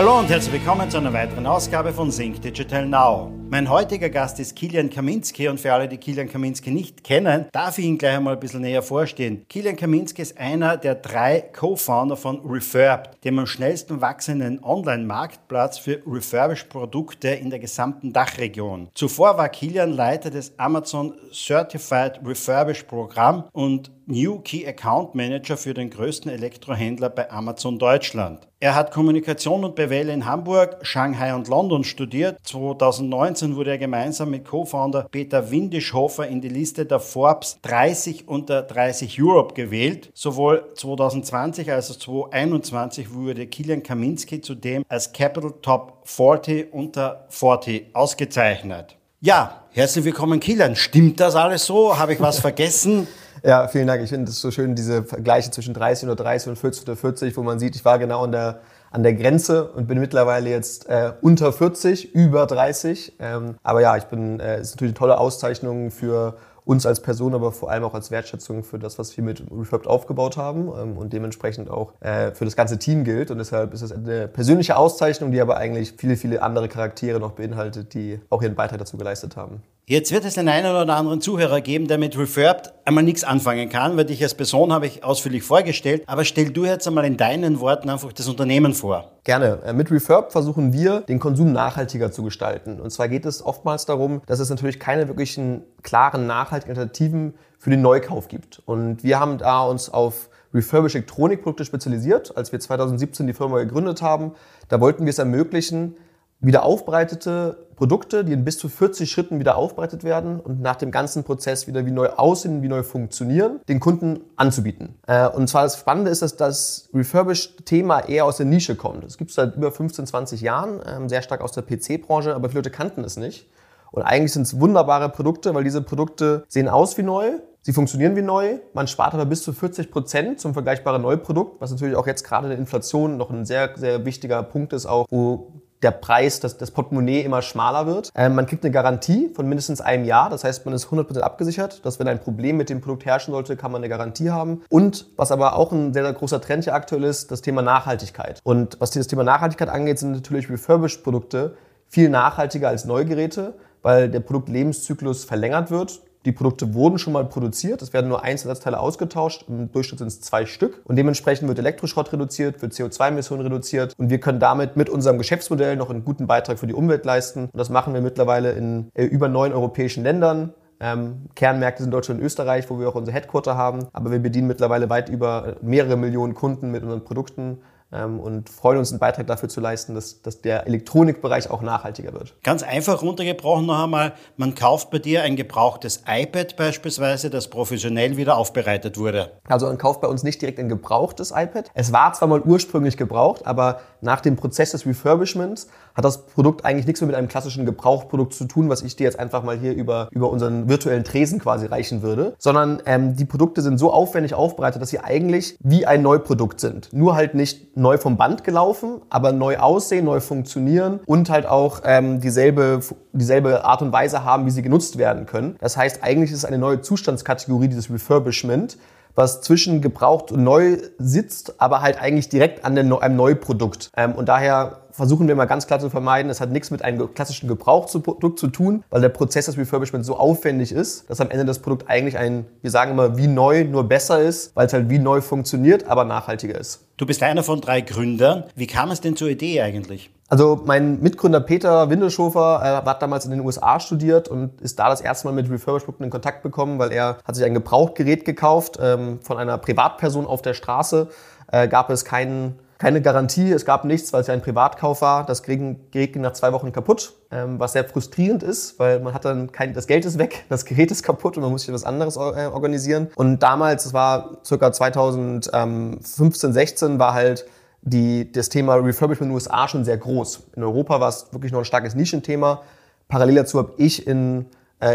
Hallo und herzlich willkommen zu einer weiteren Ausgabe von Sync Digital Now. Mein heutiger Gast ist Kilian Kaminski und für alle, die Kilian Kaminski nicht kennen, darf ich ihn gleich einmal ein bisschen näher vorstellen. Kilian Kaminski ist einer der drei Co-Founder von Refurb, dem am schnellsten wachsenden Online-Marktplatz für Refurbished-Produkte in der gesamten Dachregion. Zuvor war Kilian Leiter des Amazon Certified Refurbished Programm und New Key Account Manager für den größten Elektrohändler bei Amazon Deutschland. Er hat Kommunikation und BWL in Hamburg, Shanghai und London studiert. 2019 wurde er gemeinsam mit Co-Founder Peter Windischhofer in die Liste der Forbes 30 unter 30 Europe gewählt. Sowohl 2020 als auch 2021 wurde Kilian Kaminski zudem als Capital Top 40 unter 40 ausgezeichnet. Ja, herzlich willkommen Kilian. Stimmt das alles so? Habe ich was vergessen? Ja, vielen Dank. Ich finde es so schön, diese Vergleiche zwischen 30 oder 30 und 40 oder 40, wo man sieht, ich war genau an der, an der Grenze und bin mittlerweile jetzt äh, unter 40, über 30. Ähm, aber ja, ich bin, äh, ist natürlich eine tolle Auszeichnung für uns als Person, aber vor allem auch als Wertschätzung für das, was wir mit Refurbed aufgebaut haben ähm, und dementsprechend auch äh, für das ganze Team gilt. Und deshalb ist es eine persönliche Auszeichnung, die aber eigentlich viele, viele andere Charaktere noch beinhaltet, die auch ihren Beitrag dazu geleistet haben. Jetzt wird es den einen oder anderen Zuhörer geben, der mit Refurbed einmal nichts anfangen kann, weil dich als Person habe ich ausführlich vorgestellt. Aber stell du jetzt einmal in deinen Worten einfach das Unternehmen vor. Gerne. Äh, mit Refurb versuchen wir, den Konsum nachhaltiger zu gestalten. Und zwar geht es oftmals darum, dass es natürlich keine wirklichen klaren, nachhaltigen Alternativen für den Neukauf gibt. Und wir haben da uns auf Refurbished Elektronikprodukte spezialisiert. Als wir 2017 die Firma gegründet haben, da wollten wir es ermöglichen, wieder aufbereitete Produkte, die in bis zu 40 Schritten wieder aufbereitet werden und nach dem ganzen Prozess wieder wie neu aussehen, wie neu funktionieren, den Kunden anzubieten. Äh, und zwar das Spannende ist, dass das Refurbished-Thema eher aus der Nische kommt. Es gibt es seit über 15, 20 Jahren, ähm, sehr stark aus der PC-Branche, aber viele Leute kannten es nicht. Und eigentlich sind es wunderbare Produkte, weil diese Produkte sehen aus wie neu, Sie funktionieren wie neu, man spart aber bis zu 40 Prozent zum vergleichbaren Neuprodukt, was natürlich auch jetzt gerade in der Inflation noch ein sehr, sehr wichtiger Punkt ist, auch wo der Preis, das, das Portemonnaie immer schmaler wird. Ähm, man kriegt eine Garantie von mindestens einem Jahr, das heißt, man ist 100% abgesichert, dass wenn ein Problem mit dem Produkt herrschen sollte, kann man eine Garantie haben. Und was aber auch ein sehr, sehr großer Trend hier aktuell ist, das Thema Nachhaltigkeit. Und was dieses Thema Nachhaltigkeit angeht, sind natürlich Refurbished-Produkte viel nachhaltiger als Neugeräte, weil der Produktlebenszyklus verlängert wird die Produkte wurden schon mal produziert, es werden nur Einzelnetzteile ausgetauscht, im Durchschnitt sind es zwei Stück. Und dementsprechend wird Elektroschrott reduziert, wird CO2-Emissionen reduziert. Und wir können damit mit unserem Geschäftsmodell noch einen guten Beitrag für die Umwelt leisten. Und das machen wir mittlerweile in äh, über neun europäischen Ländern. Ähm, Kernmärkte sind Deutschland und Österreich, wo wir auch unser Headquarter haben, aber wir bedienen mittlerweile weit über mehrere Millionen Kunden mit unseren Produkten und freuen uns, einen Beitrag dafür zu leisten, dass, dass der Elektronikbereich auch nachhaltiger wird. Ganz einfach runtergebrochen noch einmal, man kauft bei dir ein gebrauchtes iPad beispielsweise, das professionell wieder aufbereitet wurde. Also man kauft bei uns nicht direkt ein gebrauchtes iPad. Es war zwar mal ursprünglich gebraucht, aber nach dem Prozess des Refurbishments hat das Produkt eigentlich nichts mehr mit einem klassischen Gebrauchprodukt zu tun, was ich dir jetzt einfach mal hier über, über unseren virtuellen Tresen quasi reichen würde, sondern ähm, die Produkte sind so aufwendig aufbereitet, dass sie eigentlich wie ein Neuprodukt sind. Nur halt nicht neu vom Band gelaufen, aber neu aussehen, neu funktionieren und halt auch ähm, dieselbe, dieselbe Art und Weise haben, wie sie genutzt werden können. Das heißt, eigentlich ist es eine neue Zustandskategorie, dieses Refurbishment was zwischen gebraucht und neu sitzt, aber halt eigentlich direkt an einem Neuprodukt. Ähm, und daher versuchen wir mal ganz klar zu vermeiden, es hat nichts mit einem klassischen Gebrauchsprodukt zu tun, weil der Prozess des Refurbishment so aufwendig ist, dass am Ende das Produkt eigentlich ein, wir sagen immer, wie neu, nur besser ist, weil es halt wie neu funktioniert, aber nachhaltiger ist. Du bist einer von drei Gründern. Wie kam es denn zur Idee eigentlich? Also mein Mitgründer Peter Windelschofer äh, hat damals in den USA studiert und ist da das erste Mal mit Refurbished-Produkten in Kontakt bekommen, weil er hat sich ein Gebrauchtgerät gekauft ähm, von einer Privatperson auf der Straße. Äh, gab es keinen keine Garantie, es gab nichts, weil es ja ein Privatkauf war. Das Gerät ging nach zwei Wochen kaputt, ähm, was sehr frustrierend ist, weil man hat dann kein, das Geld ist weg, das Gerät ist kaputt und man muss sich etwas anderes äh, organisieren. Und damals, es war circa 2015, 16, war halt die, das Thema Refurbishment in den USA schon sehr groß. In Europa war es wirklich noch ein starkes Nischenthema. Parallel dazu habe ich in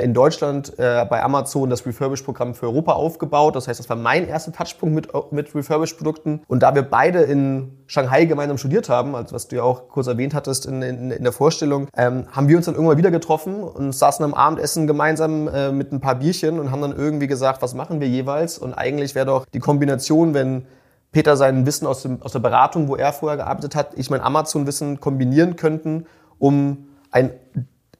in Deutschland äh, bei Amazon das Refurbish-Programm für Europa aufgebaut. Das heißt, das war mein erster Touchpunkt mit, mit Refurbish-Produkten. Und da wir beide in Shanghai gemeinsam studiert haben, also was du ja auch kurz erwähnt hattest in, in, in der Vorstellung, ähm, haben wir uns dann irgendwann wieder getroffen und saßen am Abendessen gemeinsam äh, mit ein paar Bierchen und haben dann irgendwie gesagt, was machen wir jeweils? Und eigentlich wäre doch die Kombination, wenn Peter sein Wissen aus, dem, aus der Beratung, wo er vorher gearbeitet hat, ich mein Amazon-Wissen kombinieren könnten, um einen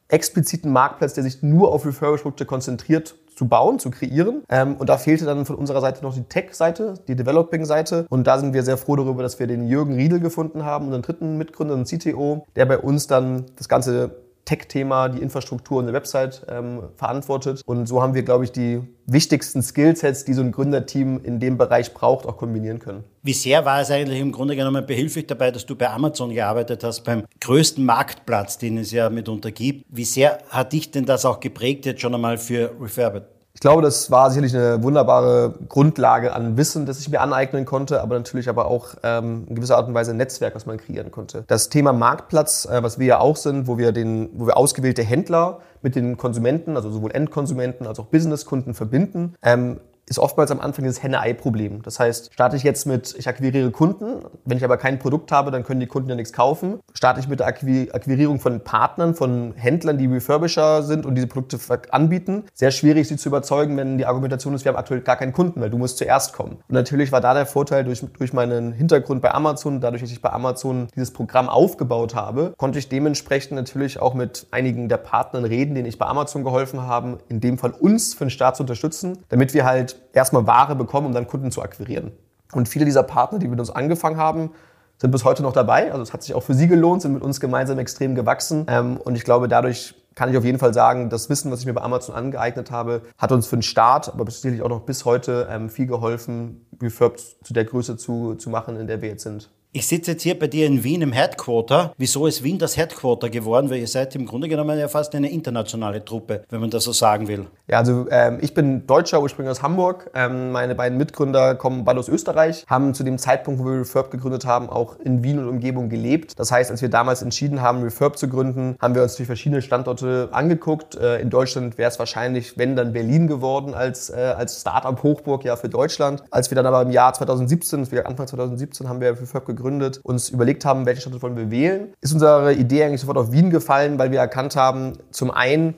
expliziten Marktplatz, der sich nur auf Refurbished-Produkte konzentriert, zu bauen, zu kreieren. Ähm, und da fehlte dann von unserer Seite noch die Tech-Seite, die Developing-Seite. Und da sind wir sehr froh darüber, dass wir den Jürgen Riedel gefunden haben, unseren dritten Mitgründer und CTO, der bei uns dann das ganze Tech-Thema, die Infrastruktur und die Website ähm, verantwortet. Und so haben wir, glaube ich, die wichtigsten Skillsets, die so ein Gründerteam in dem Bereich braucht, auch kombinieren können. Wie sehr war es eigentlich im Grunde genommen behilflich dabei, dass du bei Amazon gearbeitet hast, beim größten Marktplatz, den es ja mitunter gibt? Wie sehr hat dich denn das auch geprägt jetzt schon einmal für Refurbit? Ich glaube, das war sicherlich eine wunderbare Grundlage an Wissen, das ich mir aneignen konnte, aber natürlich aber auch ähm, in gewisser Art und Weise ein Netzwerk, was man kreieren konnte. Das Thema Marktplatz, äh, was wir ja auch sind, wo wir, den, wo wir ausgewählte Händler mit den Konsumenten, also sowohl Endkonsumenten als auch Businesskunden verbinden, ähm, ist oftmals am Anfang dieses Henne-Ei-Problem. Das heißt, starte ich jetzt mit, ich akquiriere Kunden, wenn ich aber kein Produkt habe, dann können die Kunden ja nichts kaufen. Starte ich mit der Akquirierung von Partnern, von Händlern, die Refurbisher sind und diese Produkte anbieten. Sehr schwierig, sie zu überzeugen, wenn die Argumentation ist, wir haben aktuell gar keinen Kunden, weil du musst zuerst kommen. Und natürlich war da der Vorteil durch, durch meinen Hintergrund bei Amazon, dadurch, dass ich bei Amazon dieses Programm aufgebaut habe, konnte ich dementsprechend natürlich auch mit einigen der Partnern reden, denen ich bei Amazon geholfen habe, in dem Fall uns für den Start zu unterstützen, damit wir halt erstmal Ware bekommen, um dann Kunden zu akquirieren. Und viele dieser Partner, die mit uns angefangen haben, sind bis heute noch dabei. Also es hat sich auch für sie gelohnt, sind mit uns gemeinsam extrem gewachsen. Ähm, und ich glaube, dadurch kann ich auf jeden Fall sagen, das Wissen, was ich mir bei Amazon angeeignet habe, hat uns für den Start, aber sicherlich auch noch bis heute ähm, viel geholfen, Refurb zu der Größe zu, zu machen, in der wir jetzt sind. Ich sitze jetzt hier bei dir in Wien im Headquarter. Wieso ist Wien das Headquarter geworden? Weil ihr seid im Grunde genommen ja fast eine internationale Truppe, wenn man das so sagen will. Ja, also ähm, ich bin Deutscher, ursprünglich aus Hamburg. Ähm, meine beiden Mitgründer kommen beide aus Österreich, haben zu dem Zeitpunkt, wo wir Refurb gegründet haben, auch in Wien und Umgebung gelebt. Das heißt, als wir damals entschieden haben, Refurb zu gründen, haben wir uns die verschiedenen Standorte angeguckt. Äh, in Deutschland wäre es wahrscheinlich, wenn dann Berlin geworden als, äh, als Startup-Hochburg ja für Deutschland. Als wir dann aber im Jahr 2017, Anfang 2017 haben wir Refurb gegründet, gegründet, uns überlegt haben, welche Stadt wollen wir wählen, ist unsere Idee eigentlich sofort auf Wien gefallen, weil wir erkannt haben, zum einen,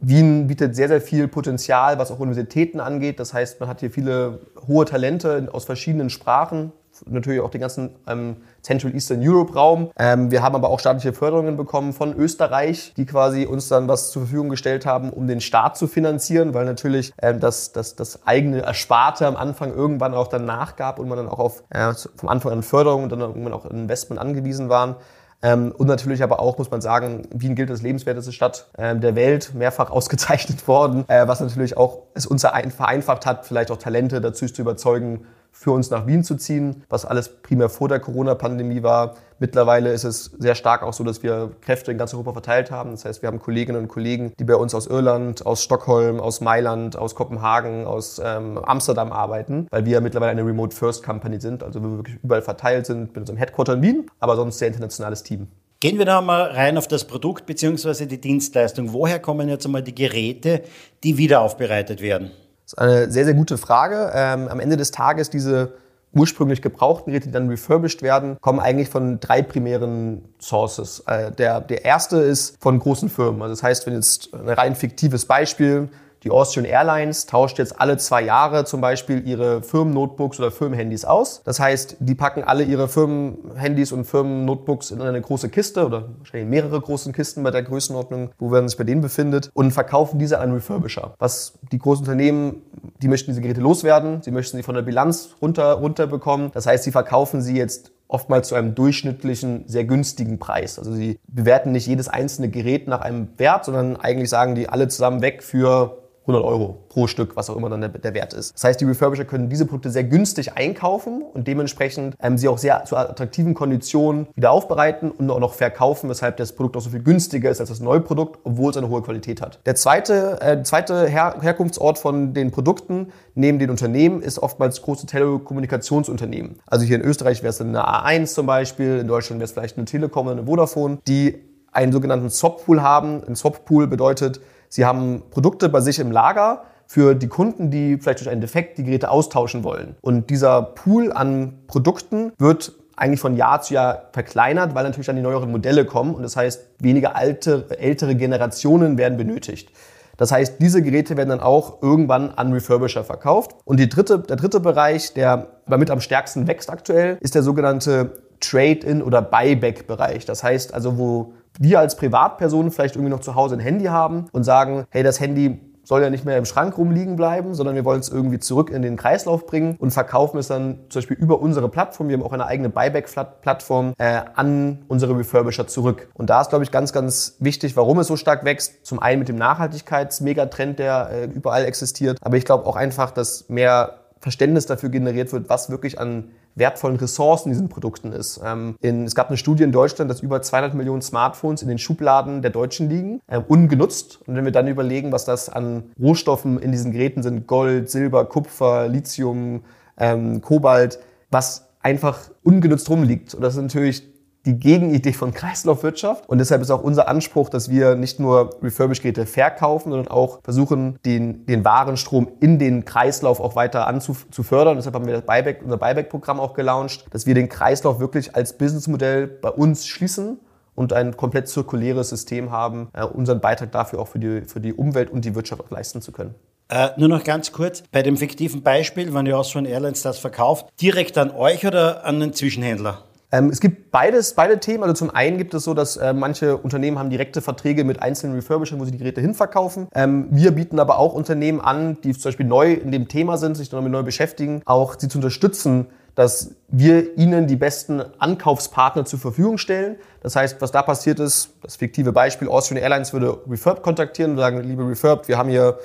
Wien bietet sehr, sehr viel Potenzial, was auch Universitäten angeht. Das heißt, man hat hier viele hohe Talente aus verschiedenen Sprachen, natürlich auch den ganzen ähm, Central Eastern Europe Raum. Ähm, wir haben aber auch staatliche Förderungen bekommen von Österreich, die quasi uns dann was zur Verfügung gestellt haben, um den Staat zu finanzieren, weil natürlich ähm, das, das, das eigene Ersparte am Anfang irgendwann auch dann nachgab und man dann auch auf äh, vom Anfang an Förderung und dann irgendwann auch Investment angewiesen waren. Ähm, und natürlich aber auch, muss man sagen, Wien gilt als lebenswerteste Stadt ähm, der Welt, mehrfach ausgezeichnet worden, äh, was natürlich auch es uns vereinfacht hat, vielleicht auch Talente dazu zu überzeugen, für uns nach Wien zu ziehen, was alles primär vor der Corona-Pandemie war. Mittlerweile ist es sehr stark auch so, dass wir Kräfte in ganz Europa verteilt haben. Das heißt, wir haben Kolleginnen und Kollegen, die bei uns aus Irland, aus Stockholm, aus Mailand, aus Kopenhagen, aus ähm, Amsterdam arbeiten, weil wir ja mittlerweile eine Remote First Company sind, also wir wirklich überall verteilt sind mit unserem Headquarter in Wien, aber sonst sehr internationales Team. Gehen wir da mal rein auf das Produkt bzw. die Dienstleistung. Woher kommen jetzt einmal die Geräte, die wieder aufbereitet werden? Das ist eine sehr, sehr gute Frage. Ähm, am Ende des Tages diese ursprünglich gebrauchten Geräte, die dann refurbished werden, kommen eigentlich von drei primären Sources. Äh, der, der erste ist von großen Firmen. Also das heißt, wenn jetzt ein rein fiktives Beispiel, die Austrian Airlines tauscht jetzt alle zwei Jahre zum Beispiel ihre Firmen-Notebooks oder Firmenhandys aus. Das heißt, die packen alle ihre Firmenhandys und Firmen-Notebooks in eine große Kiste oder wahrscheinlich mehrere großen Kisten bei der Größenordnung, wo man sich bei denen befindet und verkaufen diese an Refurbisher. Was die großen Unternehmen, die möchten diese Geräte loswerden, sie möchten sie von der Bilanz runter, runterbekommen. Das heißt, sie verkaufen sie jetzt oftmals zu einem durchschnittlichen, sehr günstigen Preis. Also sie bewerten nicht jedes einzelne Gerät nach einem Wert, sondern eigentlich sagen die alle zusammen weg für 100 Euro pro Stück, was auch immer dann der, der, Wert ist. Das heißt, die Refurbisher können diese Produkte sehr günstig einkaufen und dementsprechend ähm, sie auch sehr zu attraktiven Konditionen wieder aufbereiten und auch noch verkaufen, weshalb das Produkt auch so viel günstiger ist als das neue Produkt, obwohl es eine hohe Qualität hat. Der zweite, äh, zweite Her Herkunftsort von den Produkten neben den Unternehmen ist oftmals große Telekommunikationsunternehmen. Also hier in Österreich wäre es eine A1 zum Beispiel, in Deutschland wäre es vielleicht eine Telekom oder eine Vodafone, die einen sogenannten Swap-Pool haben. Ein Swap-Pool bedeutet, Sie haben Produkte bei sich im Lager für die Kunden, die vielleicht durch einen Defekt die Geräte austauschen wollen. Und dieser Pool an Produkten wird eigentlich von Jahr zu Jahr verkleinert, weil natürlich dann die neueren Modelle kommen und das heißt, weniger alte, ältere Generationen werden benötigt. Das heißt, diese Geräte werden dann auch irgendwann an Refurbisher verkauft. Und dritte, der dritte Bereich, der damit am stärksten wächst aktuell, ist der sogenannte Trade-in oder Buyback-Bereich. Das heißt also, wo wir als Privatpersonen vielleicht irgendwie noch zu Hause ein Handy haben und sagen, hey, das Handy soll ja nicht mehr im Schrank rumliegen bleiben, sondern wir wollen es irgendwie zurück in den Kreislauf bringen und verkaufen es dann zum Beispiel über unsere Plattform. Wir haben auch eine eigene Buyback-Plattform äh, an unsere Refurbisher zurück. Und da ist, glaube ich, ganz, ganz wichtig, warum es so stark wächst. Zum einen mit dem Nachhaltigkeits-Megatrend, der äh, überall existiert, aber ich glaube auch einfach, dass mehr Verständnis dafür generiert wird, was wirklich an wertvollen Ressourcen in diesen Produkten ist. Ähm, in, es gab eine Studie in Deutschland, dass über 200 Millionen Smartphones in den Schubladen der Deutschen liegen, äh, ungenutzt. Und wenn wir dann überlegen, was das an Rohstoffen in diesen Geräten sind, Gold, Silber, Kupfer, Lithium, ähm, Kobalt, was einfach ungenutzt rumliegt. Und das ist natürlich die Gegenidee von Kreislaufwirtschaft. Und deshalb ist auch unser Anspruch, dass wir nicht nur Refurbished-Geräte verkaufen, sondern auch versuchen, den, den Warenstrom in den Kreislauf auch weiter anzufördern. Deshalb haben wir das Buyback, unser Buyback-Programm auch gelauncht, dass wir den Kreislauf wirklich als Businessmodell bei uns schließen und ein komplett zirkuläres System haben, äh, unseren Beitrag dafür auch für die, für die Umwelt und die Wirtschaft auch leisten zu können. Äh, nur noch ganz kurz, bei dem fiktiven Beispiel, wenn ihr Austrian Airlines das verkauft, direkt an euch oder an den Zwischenhändler? Ähm, es gibt beides, beide Themen. Also zum einen gibt es so, dass äh, manche Unternehmen haben direkte Verträge mit einzelnen Refurbishern, wo sie die Geräte hinverkaufen. Ähm, wir bieten aber auch Unternehmen an, die zum Beispiel neu in dem Thema sind, sich damit neu beschäftigen, auch sie zu unterstützen, dass wir ihnen die besten Ankaufspartner zur Verfügung stellen. Das heißt, was da passiert ist, das fiktive Beispiel, Austrian Airlines würde Refurb kontaktieren und sagen, liebe Refurb, wir haben hier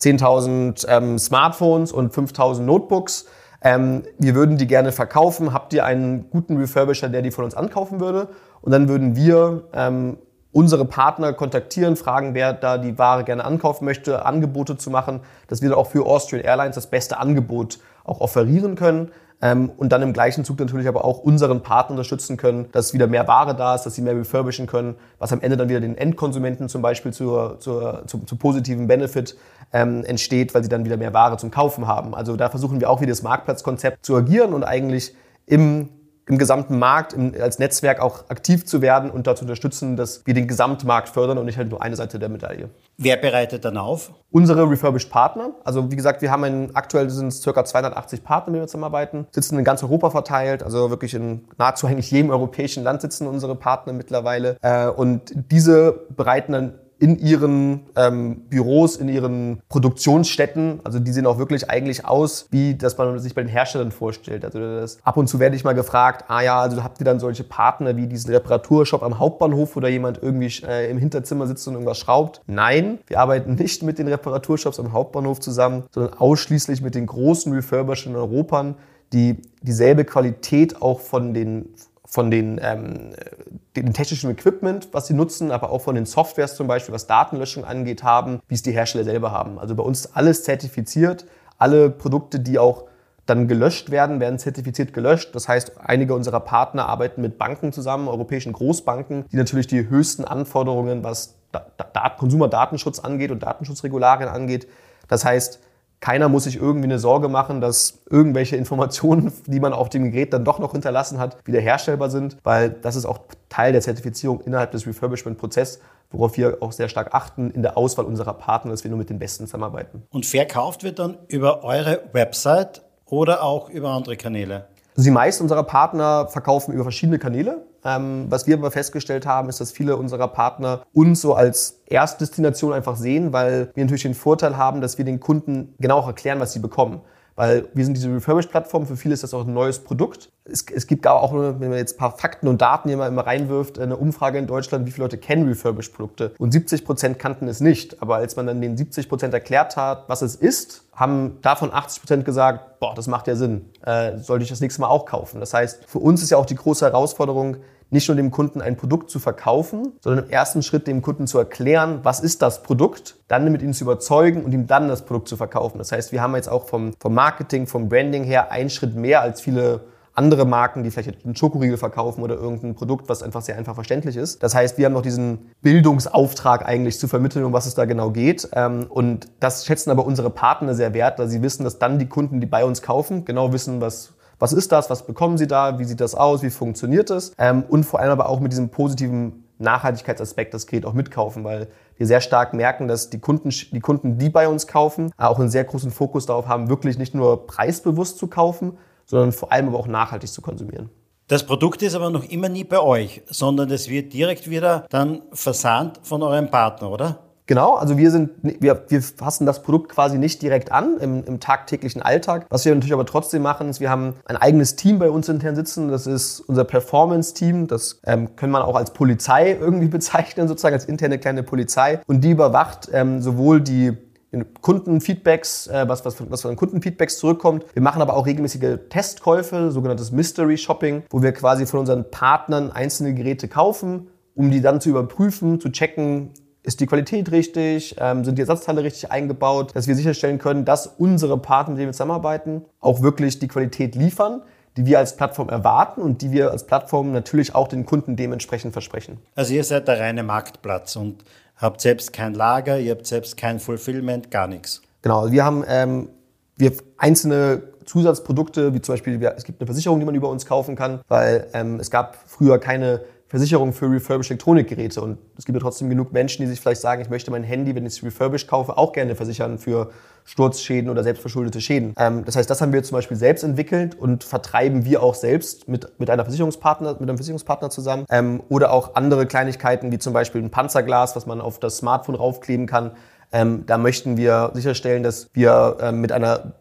10.000 ähm, Smartphones und 5.000 Notebooks ähm, wir würden die gerne verkaufen. Habt ihr einen guten Refurbisher, der die von uns ankaufen würde? Und dann würden wir ähm, unsere Partner kontaktieren, fragen, wer da die Ware gerne ankaufen möchte, Angebote zu machen, dass wir dann auch für Austrian Airlines das beste Angebot auch offerieren können. Ähm, und dann im gleichen Zug natürlich aber auch unseren Partner unterstützen können, dass wieder mehr Ware da ist, dass sie mehr refurbischen können, was am Ende dann wieder den Endkonsumenten zum Beispiel zur, zur, zu, zu positiven Benefit ähm, entsteht, weil sie dann wieder mehr Ware zum Kaufen haben. Also da versuchen wir auch wieder das Marktplatzkonzept zu agieren und eigentlich im im gesamten Markt im, als Netzwerk auch aktiv zu werden und dazu unterstützen, dass wir den Gesamtmarkt fördern und nicht halt nur eine Seite der Medaille. Wer bereitet dann auf? Unsere Refurbished Partner. Also wie gesagt, wir haben in, aktuell sind es ca. 280 Partner, mit denen wir zusammenarbeiten, sitzen in ganz Europa verteilt, also wirklich in nahezu eigentlich jedem europäischen Land sitzen unsere Partner mittlerweile. Äh, und diese bereiten dann in ihren ähm, Büros, in ihren Produktionsstätten. Also die sehen auch wirklich eigentlich aus, wie das man sich bei den Herstellern vorstellt. Also das, ab und zu werde ich mal gefragt, ah ja, also habt ihr dann solche Partner wie diesen Reparaturshop am Hauptbahnhof, wo da jemand irgendwie äh, im Hinterzimmer sitzt und irgendwas schraubt? Nein, wir arbeiten nicht mit den Reparaturshops am Hauptbahnhof zusammen, sondern ausschließlich mit den großen Refurbishern in Europa, die dieselbe Qualität auch von den von den, ähm, dem technischen Equipment, was sie nutzen, aber auch von den Softwares zum Beispiel, was Datenlöschung angeht, haben, wie es die Hersteller selber haben. Also bei uns alles zertifiziert. Alle Produkte, die auch dann gelöscht werden, werden zertifiziert gelöscht. Das heißt, einige unserer Partner arbeiten mit Banken zusammen, europäischen Großbanken, die natürlich die höchsten Anforderungen, was da da Konsumerdatenschutz angeht und Datenschutzregularien angeht. Das heißt, keiner muss sich irgendwie eine Sorge machen, dass irgendwelche Informationen, die man auf dem Gerät dann doch noch hinterlassen hat, wieder herstellbar sind, weil das ist auch Teil der Zertifizierung innerhalb des Refurbishment-Prozesses, worauf wir auch sehr stark achten in der Auswahl unserer Partner, dass wir nur mit den Besten zusammenarbeiten. Und verkauft wird dann über eure Website oder auch über andere Kanäle? Also die meisten unserer Partner verkaufen über verschiedene Kanäle. Ähm, was wir aber festgestellt haben, ist, dass viele unserer Partner uns so als Erstdestination einfach sehen, weil wir natürlich den Vorteil haben, dass wir den Kunden genau erklären, was sie bekommen. Weil wir sind diese Refurbished-Plattform, für viele ist das auch ein neues Produkt. Es, es gibt auch, wenn man jetzt ein paar Fakten und Daten hier mal immer reinwirft, eine Umfrage in Deutschland, wie viele Leute kennen Refurbished-Produkte. Und 70 Prozent kannten es nicht. Aber als man dann den 70 Prozent erklärt hat, was es ist, haben davon 80 Prozent gesagt, boah, das macht ja Sinn, äh, sollte ich das nächste Mal auch kaufen. Das heißt, für uns ist ja auch die große Herausforderung, nicht nur dem Kunden ein Produkt zu verkaufen, sondern im ersten Schritt dem Kunden zu erklären, was ist das Produkt, dann mit ihm zu überzeugen und ihm dann das Produkt zu verkaufen. Das heißt, wir haben jetzt auch vom, vom Marketing, vom Branding her einen Schritt mehr als viele andere Marken, die vielleicht einen Schokoriegel verkaufen oder irgendein Produkt, was einfach sehr einfach verständlich ist. Das heißt, wir haben noch diesen Bildungsauftrag eigentlich zu vermitteln, um was es da genau geht. Ähm, und das schätzen aber unsere Partner sehr wert, da sie wissen, dass dann die Kunden, die bei uns kaufen, genau wissen, was was ist das, was bekommen sie da, wie sieht das aus, wie funktioniert es ähm, und vor allem aber auch mit diesem positiven Nachhaltigkeitsaspekt das Gerät auch mitkaufen, weil wir sehr stark merken, dass die Kunden, die Kunden, die bei uns kaufen, auch einen sehr großen Fokus darauf haben, wirklich nicht nur preisbewusst zu kaufen, sondern vor allem aber auch nachhaltig zu konsumieren. Das Produkt ist aber noch immer nie bei euch, sondern es wird direkt wieder dann versandt von eurem Partner, oder? Genau, also wir sind, wir, wir fassen das Produkt quasi nicht direkt an im, im tagtäglichen Alltag. Was wir natürlich aber trotzdem machen, ist, wir haben ein eigenes Team bei uns intern sitzen. Das ist unser Performance-Team. Das ähm, können man auch als Polizei irgendwie bezeichnen, sozusagen als interne kleine Polizei. Und die überwacht ähm, sowohl die Kundenfeedbacks, äh, was, was, was von Kundenfeedbacks zurückkommt. Wir machen aber auch regelmäßige Testkäufe, sogenanntes Mystery Shopping, wo wir quasi von unseren Partnern einzelne Geräte kaufen, um die dann zu überprüfen, zu checken, ist die Qualität richtig? Ähm, sind die Ersatzteile richtig eingebaut? Dass wir sicherstellen können, dass unsere Partner, mit denen wir zusammenarbeiten, auch wirklich die Qualität liefern, die wir als Plattform erwarten und die wir als Plattform natürlich auch den Kunden dementsprechend versprechen. Also ihr seid der reine Marktplatz und habt selbst kein Lager, ihr habt selbst kein Fulfillment, gar nichts. Genau, wir haben ähm, wir einzelne Zusatzprodukte, wie zum Beispiel, es gibt eine Versicherung, die man über uns kaufen kann, weil ähm, es gab früher keine Versicherung für refurbished Elektronikgeräte. Und es gibt ja trotzdem genug Menschen, die sich vielleicht sagen, ich möchte mein Handy, wenn ich es refurbished kaufe, auch gerne versichern für Sturzschäden oder selbstverschuldete Schäden. Ähm, das heißt, das haben wir zum Beispiel selbst entwickelt und vertreiben wir auch selbst mit, mit, einer Versicherungspartner, mit einem Versicherungspartner zusammen. Ähm, oder auch andere Kleinigkeiten, wie zum Beispiel ein Panzerglas, was man auf das Smartphone raufkleben kann. Ähm, da möchten wir sicherstellen, dass wir ähm, mit einer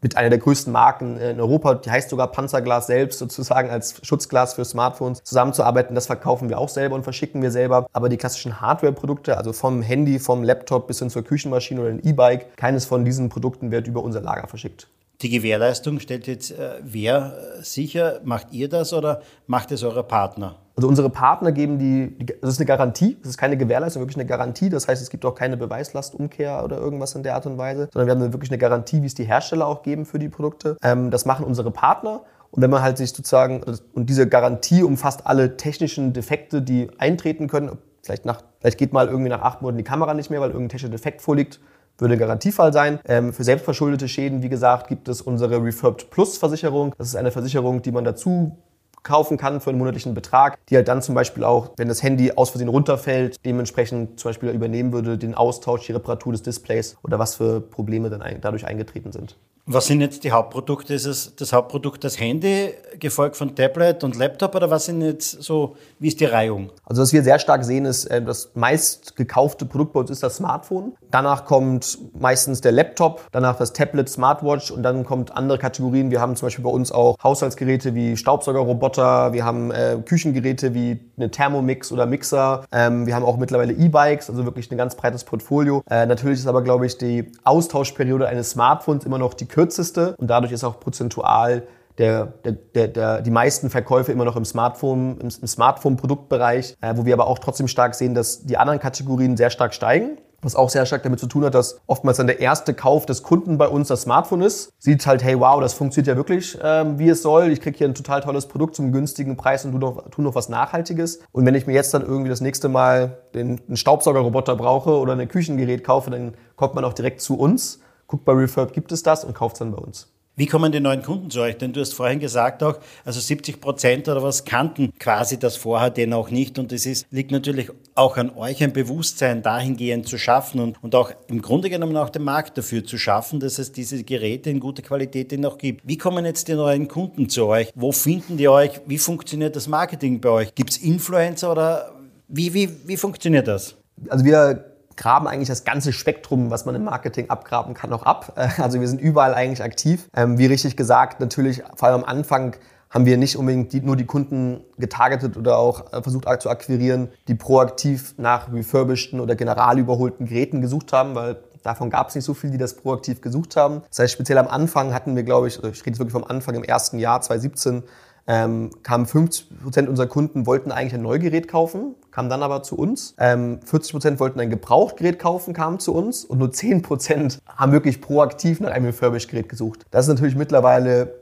mit einer der größten Marken in Europa, die heißt sogar Panzerglas selbst sozusagen als Schutzglas für Smartphones, zusammenzuarbeiten. Das verkaufen wir auch selber und verschicken wir selber. Aber die klassischen Hardware-Produkte, also vom Handy, vom Laptop bis hin zur Küchenmaschine oder ein E-Bike, keines von diesen Produkten wird über unser Lager verschickt. Die Gewährleistung stellt jetzt äh, wer sicher? Macht ihr das oder macht es eure Partner? Also unsere Partner geben die, das ist eine Garantie, das ist keine Gewährleistung, wirklich eine Garantie. Das heißt, es gibt auch keine Beweislastumkehr oder irgendwas in der Art und Weise, sondern wir haben wirklich eine Garantie, wie es die Hersteller auch geben für die Produkte. Ähm, das machen unsere Partner. Und wenn man halt sich sozusagen, und diese Garantie umfasst alle technischen Defekte, die eintreten können, vielleicht, nach, vielleicht geht mal irgendwie nach acht Monaten die Kamera nicht mehr, weil irgendein technischer Defekt vorliegt, würde ein Garantiefall sein. Ähm, für selbstverschuldete Schäden, wie gesagt, gibt es unsere Refurbed Plus Versicherung. Das ist eine Versicherung, die man dazu kaufen kann für einen monatlichen Betrag, die halt dann zum Beispiel auch, wenn das Handy aus Versehen runterfällt, dementsprechend zum Beispiel übernehmen würde, den Austausch, die Reparatur des Displays oder was für Probleme dann dadurch eingetreten sind. Was sind jetzt die Hauptprodukte? Ist es das Hauptprodukt das Handy, gefolgt von Tablet und Laptop oder was sind jetzt so, wie ist die Reihung? Also was wir sehr stark sehen ist, äh, das meist gekaufte Produkt bei uns ist das Smartphone. Danach kommt meistens der Laptop, danach das Tablet, Smartwatch und dann kommt andere Kategorien. Wir haben zum Beispiel bei uns auch Haushaltsgeräte wie Staubsaugerroboter, wir haben äh, Küchengeräte wie eine Thermomix oder Mixer, ähm, wir haben auch mittlerweile E-Bikes, also wirklich ein ganz breites Portfolio. Äh, natürlich ist aber, glaube ich, die Austauschperiode eines Smartphones immer noch die kürzeste und dadurch ist auch prozentual der, der, der, der, die meisten Verkäufe immer noch im Smartphone, im, im Smartphone-Produktbereich, äh, wo wir aber auch trotzdem stark sehen, dass die anderen Kategorien sehr stark steigen. Was auch sehr stark damit zu tun hat, dass oftmals dann der erste Kauf des Kunden bei uns das Smartphone ist. Sieht halt, hey, wow, das funktioniert ja wirklich, ähm, wie es soll. Ich kriege hier ein total tolles Produkt zum günstigen Preis und tu noch, tu noch was Nachhaltiges. Und wenn ich mir jetzt dann irgendwie das nächste Mal den, einen Staubsaugerroboter brauche oder ein Küchengerät kaufe, dann kommt man auch direkt zu uns guckt bei Refurb, gibt es das und kauft es dann bei uns. Wie kommen die neuen Kunden zu euch? Denn du hast vorhin gesagt auch, also 70 Prozent oder was kannten quasi das vorher denn auch nicht. Und es ist, liegt natürlich auch an euch ein Bewusstsein dahingehend zu schaffen und, und auch im Grunde genommen auch den Markt dafür zu schaffen, dass es diese Geräte in guter Qualität noch gibt. Wie kommen jetzt die neuen Kunden zu euch? Wo finden die euch? Wie funktioniert das Marketing bei euch? Gibt es Influencer oder wie, wie, wie funktioniert das? Also wir graben eigentlich das ganze Spektrum, was man im Marketing abgraben kann, auch ab. Also wir sind überall eigentlich aktiv. Ähm, wie richtig gesagt, natürlich vor allem am Anfang haben wir nicht unbedingt die, nur die Kunden getargetet oder auch äh, versucht zu akquirieren, die proaktiv nach refurbisheden oder generalüberholten Geräten gesucht haben, weil davon gab es nicht so viele, die das proaktiv gesucht haben. Das heißt, speziell am Anfang hatten wir, glaube ich, also ich rede jetzt wirklich vom Anfang im ersten Jahr 2017, ähm, kamen 50 Prozent unserer Kunden wollten eigentlich ein Neugerät kaufen, kamen dann aber zu uns. Ähm, 40 Prozent wollten ein Gebrauchtgerät kaufen, kamen zu uns und nur 10 Prozent haben wirklich proaktiv nach einem Refurbished-Gerät gesucht. Das ist natürlich mittlerweile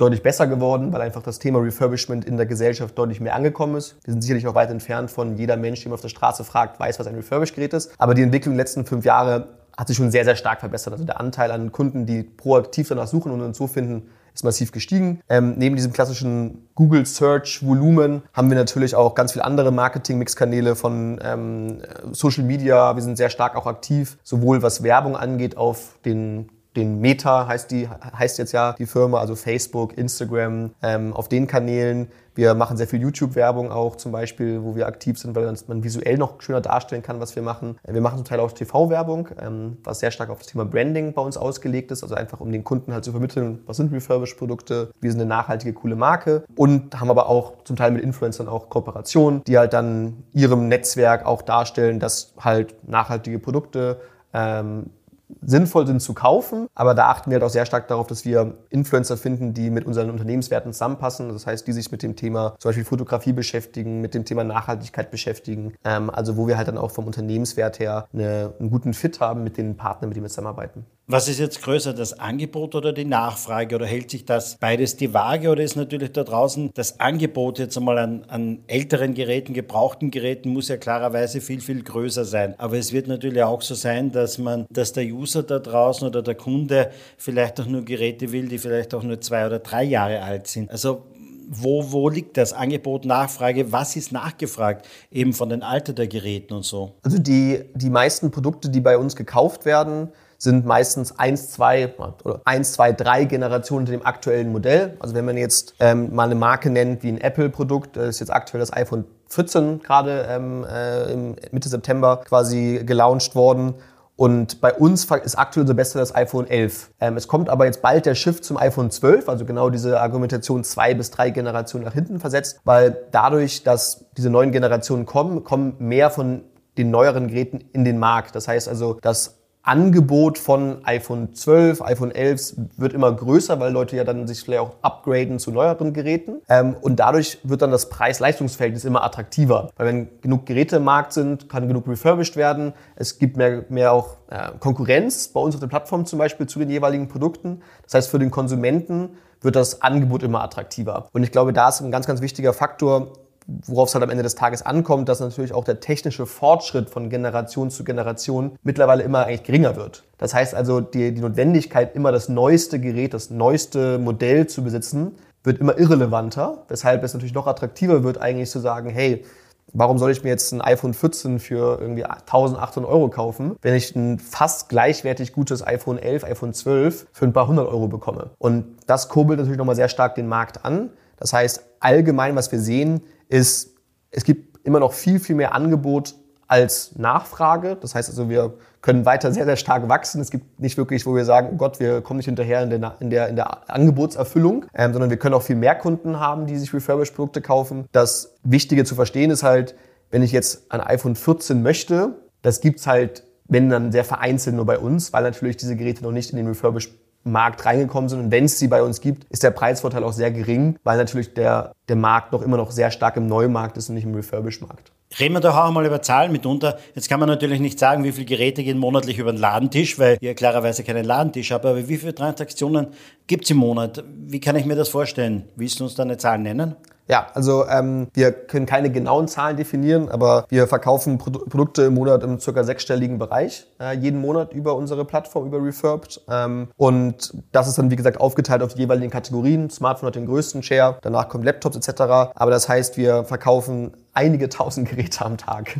deutlich besser geworden, weil einfach das Thema Refurbishment in der Gesellschaft deutlich mehr angekommen ist. Wir sind sicherlich auch weit entfernt von jeder Mensch, der auf der Straße fragt, weiß, was ein Refurbished-Gerät ist. Aber die Entwicklung in den letzten fünf Jahre hat sich schon sehr, sehr stark verbessert. Also der Anteil an Kunden, die proaktiv danach suchen und uns so finden, ist massiv gestiegen. Ähm, neben diesem klassischen Google Search Volumen haben wir natürlich auch ganz viele andere Marketing-Mix-Kanäle von ähm, Social Media. Wir sind sehr stark auch aktiv, sowohl was Werbung angeht auf den den Meta heißt die heißt jetzt ja die Firma, also Facebook, Instagram, ähm, auf den Kanälen. Wir machen sehr viel YouTube-Werbung auch zum Beispiel, wo wir aktiv sind, weil man visuell noch schöner darstellen kann, was wir machen. Wir machen zum Teil auch TV-Werbung, ähm, was sehr stark auf das Thema Branding bei uns ausgelegt ist, also einfach um den Kunden halt zu vermitteln, was sind Refurbished-Produkte, wir sind eine nachhaltige, coole Marke und haben aber auch zum Teil mit Influencern auch Kooperationen, die halt dann ihrem Netzwerk auch darstellen, dass halt nachhaltige Produkte ähm, sinnvoll sind zu kaufen. Aber da achten wir halt auch sehr stark darauf, dass wir Influencer finden, die mit unseren Unternehmenswerten zusammenpassen. Das heißt, die sich mit dem Thema zum Beispiel Fotografie beschäftigen, mit dem Thema Nachhaltigkeit beschäftigen. Ähm, also wo wir halt dann auch vom Unternehmenswert her eine, einen guten Fit haben mit den Partnern, mit denen wir zusammenarbeiten. Was ist jetzt größer, das Angebot oder die Nachfrage? Oder hält sich das beides die Waage? Oder ist natürlich da draußen das Angebot jetzt einmal an, an älteren Geräten, gebrauchten Geräten, muss ja klarerweise viel, viel größer sein. Aber es wird natürlich auch so sein, dass man, dass der User da draußen oder der Kunde vielleicht auch nur Geräte will, die vielleicht auch nur zwei oder drei Jahre alt sind. Also wo, wo liegt das Angebot, Nachfrage? Was ist nachgefragt? Eben von den Alter der Geräten und so. Also die, die meisten Produkte, die bei uns gekauft werden, sind meistens eins, zwei oder eins, zwei, drei Generationen unter dem aktuellen Modell. Also wenn man jetzt ähm, mal eine Marke nennt wie ein Apple-Produkt, das ist jetzt aktuell das iPhone 14 gerade ähm, äh, Mitte September quasi gelauncht worden. Und bei uns ist aktuell unser Beste das iPhone 11. Ähm, es kommt aber jetzt bald der Shift zum iPhone 12, also genau diese Argumentation zwei bis drei Generationen nach hinten versetzt, weil dadurch, dass diese neuen Generationen kommen, kommen mehr von den neueren Geräten in den Markt. Das heißt also, dass Angebot von iPhone 12, iPhone 11 wird immer größer, weil Leute ja dann sich vielleicht auch upgraden zu neueren Geräten. Ähm, und dadurch wird dann das Preis-Leistungsverhältnis immer attraktiver. Weil wenn genug Geräte im Markt sind, kann genug refurbished werden. Es gibt mehr, mehr auch äh, Konkurrenz bei uns auf der Plattform zum Beispiel zu den jeweiligen Produkten. Das heißt, für den Konsumenten wird das Angebot immer attraktiver. Und ich glaube, da ist ein ganz, ganz wichtiger Faktor, worauf es halt am Ende des Tages ankommt, dass natürlich auch der technische Fortschritt von Generation zu Generation mittlerweile immer eigentlich geringer wird. Das heißt also, die, die Notwendigkeit, immer das neueste Gerät, das neueste Modell zu besitzen, wird immer irrelevanter, weshalb es natürlich noch attraktiver wird, eigentlich zu sagen, hey, Warum soll ich mir jetzt ein iPhone 14 für irgendwie 1800 Euro kaufen, wenn ich ein fast gleichwertig gutes iPhone 11, iPhone 12 für ein paar hundert Euro bekomme? Und das kurbelt natürlich nochmal sehr stark den Markt an. Das heißt, allgemein, was wir sehen, ist, es gibt immer noch viel, viel mehr Angebot als Nachfrage. Das heißt also, wir können weiter sehr, sehr stark wachsen. Es gibt nicht wirklich, wo wir sagen, oh Gott, wir kommen nicht hinterher in der, in der, in der Angebotserfüllung, ähm, sondern wir können auch viel mehr Kunden haben, die sich Refurbished-Produkte kaufen. Das Wichtige zu verstehen ist halt, wenn ich jetzt ein iPhone 14 möchte, das gibt's halt, wenn dann sehr vereinzelt nur bei uns, weil natürlich diese Geräte noch nicht in den Refurbished Markt reingekommen sind. Und wenn es sie bei uns gibt, ist der Preisvorteil auch sehr gering, weil natürlich der, der Markt noch immer noch sehr stark im Neumarkt ist und nicht im Refurbish-Markt. Reden wir doch auch mal über Zahlen mitunter. Jetzt kann man natürlich nicht sagen, wie viele Geräte gehen monatlich über den Ladentisch, weil ihr klarerweise keinen Ladentisch habt. Aber wie viele Transaktionen gibt es im Monat? Wie kann ich mir das vorstellen? Willst du uns da eine Zahl nennen? Ja, also ähm, wir können keine genauen Zahlen definieren, aber wir verkaufen Pro Produkte im Monat im circa sechsstelligen Bereich, äh, jeden Monat über unsere Plattform, über Refurbed. Ähm, und das ist dann, wie gesagt, aufgeteilt auf die jeweiligen Kategorien. Smartphone hat den größten Share, danach kommen Laptops etc. Aber das heißt, wir verkaufen einige tausend Geräte am Tag.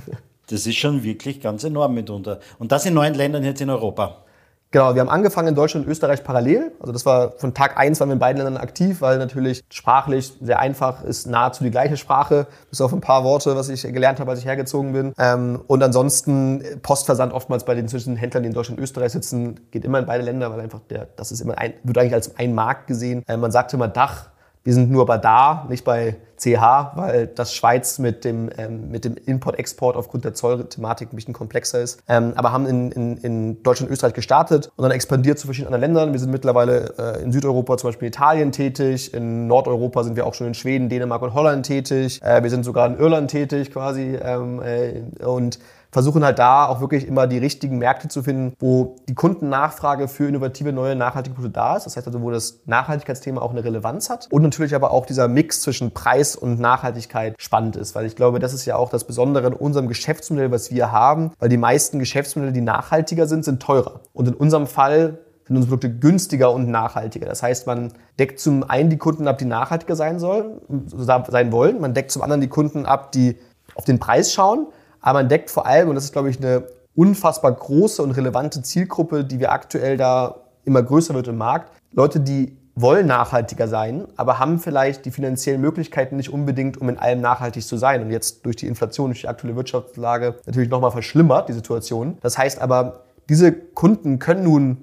Das ist schon wirklich ganz enorm mitunter. Und das in neun Ländern jetzt in Europa. Genau, wir haben angefangen in Deutschland und Österreich parallel. Also das war von Tag eins waren wir in beiden Ländern aktiv, weil natürlich sprachlich sehr einfach ist, nahezu die gleiche Sprache, bis auf ein paar Worte, was ich gelernt habe, als ich hergezogen bin. Ähm, und ansonsten Postversand oftmals bei den Zwischenhändlern, die in Deutschland und Österreich sitzen, geht immer in beide Länder, weil einfach der, das ist immer ein, wird eigentlich als ein Markt gesehen. Äh, man sagt immer Dach, wir sind nur bei da, nicht bei CH, weil das Schweiz mit dem, ähm, mit dem Import-Export aufgrund der Zollthematik ein bisschen komplexer ist. Ähm, aber haben in, in, in Deutschland und Österreich gestartet und dann expandiert zu verschiedenen anderen Ländern. Wir sind mittlerweile äh, in Südeuropa zum Beispiel Italien tätig, in Nordeuropa sind wir auch schon in Schweden, Dänemark und Holland tätig. Äh, wir sind sogar in Irland tätig quasi ähm, äh, und versuchen halt da auch wirklich immer die richtigen Märkte zu finden, wo die Kundennachfrage für innovative, neue, nachhaltige Produkte da ist. Das heißt also, wo das Nachhaltigkeitsthema auch eine Relevanz hat und natürlich aber auch dieser Mix zwischen Preis und Nachhaltigkeit spannend ist, weil ich glaube, das ist ja auch das Besondere in unserem Geschäftsmodell, was wir haben, weil die meisten Geschäftsmodelle, die nachhaltiger sind, sind teurer. Und in unserem Fall sind unsere Produkte günstiger und nachhaltiger. Das heißt, man deckt zum einen die Kunden ab, die nachhaltiger sein sollen, sein wollen. Man deckt zum anderen die Kunden ab, die auf den Preis schauen. Aber man deckt vor allem, und das ist, glaube ich, eine unfassbar große und relevante Zielgruppe, die wir aktuell da immer größer wird im Markt. Leute, die wollen nachhaltiger sein, aber haben vielleicht die finanziellen Möglichkeiten nicht unbedingt, um in allem nachhaltig zu sein. Und jetzt durch die Inflation, durch die aktuelle Wirtschaftslage natürlich nochmal verschlimmert, die Situation. Das heißt aber, diese Kunden können nun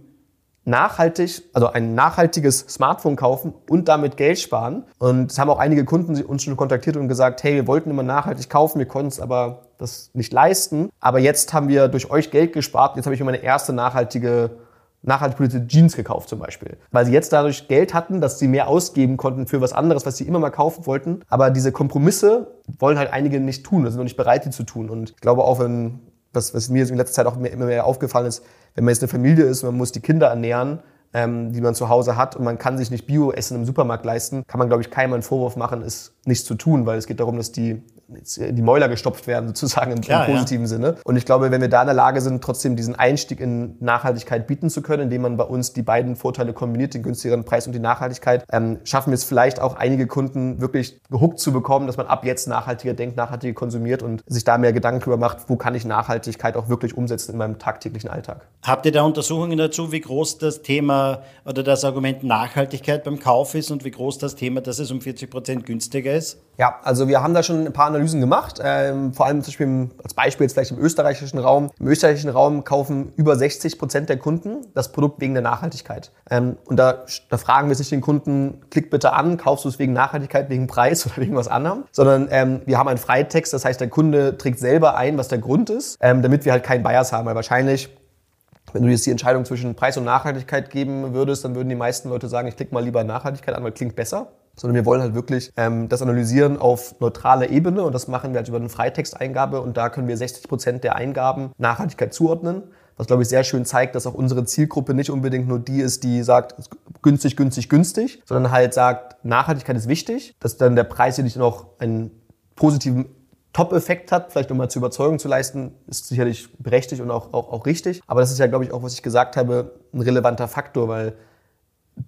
nachhaltig, also ein nachhaltiges Smartphone kaufen und damit Geld sparen. Und es haben auch einige Kunden uns schon kontaktiert und gesagt, hey, wir wollten immer nachhaltig kaufen, wir konnten es aber das nicht leisten. Aber jetzt haben wir durch euch Geld gespart. Jetzt habe ich mir meine erste nachhaltige nachhaltig produzierte Jeans gekauft zum Beispiel. Weil sie jetzt dadurch Geld hatten, dass sie mehr ausgeben konnten für was anderes, was sie immer mal kaufen wollten. Aber diese Kompromisse wollen halt einige nicht tun, sind noch nicht bereit, die zu tun. Und ich glaube auch, wenn, was, was mir in letzter Zeit auch immer mehr aufgefallen ist, wenn man jetzt eine Familie ist und man muss die Kinder ernähren, ähm, die man zu Hause hat und man kann sich nicht Bio-Essen im Supermarkt leisten, kann man, glaube ich, keinem einen Vorwurf machen, es nicht zu tun, weil es geht darum, dass die die Mäuler gestopft werden, sozusagen im, Klar, im positiven ja. Sinne. Und ich glaube, wenn wir da in der Lage sind, trotzdem diesen Einstieg in Nachhaltigkeit bieten zu können, indem man bei uns die beiden Vorteile kombiniert, den günstigeren Preis und die Nachhaltigkeit, ähm, schaffen wir es vielleicht auch einige Kunden wirklich gehuckt zu bekommen, dass man ab jetzt nachhaltiger denkt, nachhaltiger konsumiert und sich da mehr Gedanken darüber macht, wo kann ich Nachhaltigkeit auch wirklich umsetzen in meinem tagtäglichen Alltag. Habt ihr da Untersuchungen dazu, wie groß das Thema oder das Argument Nachhaltigkeit beim Kauf ist und wie groß das Thema, dass es um 40 Prozent günstiger ist? Ja, also wir haben da schon ein paar Analysen gemacht. Ähm, vor allem zum Beispiel als Beispiel jetzt vielleicht im österreichischen Raum. Im österreichischen Raum kaufen über 60 Prozent der Kunden das Produkt wegen der Nachhaltigkeit. Ähm, und da, da fragen wir sich den Kunden, klick bitte an, kaufst du es wegen Nachhaltigkeit, wegen Preis oder wegen was anderem? Sondern ähm, wir haben einen Freitext, das heißt, der Kunde trägt selber ein, was der Grund ist, ähm, damit wir halt keinen Bias haben. Weil wahrscheinlich wenn du jetzt die Entscheidung zwischen Preis und Nachhaltigkeit geben würdest, dann würden die meisten Leute sagen, ich klicke mal lieber Nachhaltigkeit an, weil klingt besser sondern wir wollen halt wirklich ähm, das analysieren auf neutraler Ebene und das machen wir halt über eine Freitexteingabe und da können wir 60 Prozent der Eingaben Nachhaltigkeit zuordnen. Was, glaube ich, sehr schön zeigt, dass auch unsere Zielgruppe nicht unbedingt nur die ist, die sagt, günstig, günstig, günstig, sondern halt sagt, Nachhaltigkeit ist wichtig, dass dann der Preis hier nicht noch einen positiven Top-Effekt hat, vielleicht um mal zur Überzeugung zu leisten, ist sicherlich berechtigt und auch, auch, auch richtig. Aber das ist ja, glaube ich, auch, was ich gesagt habe, ein relevanter Faktor, weil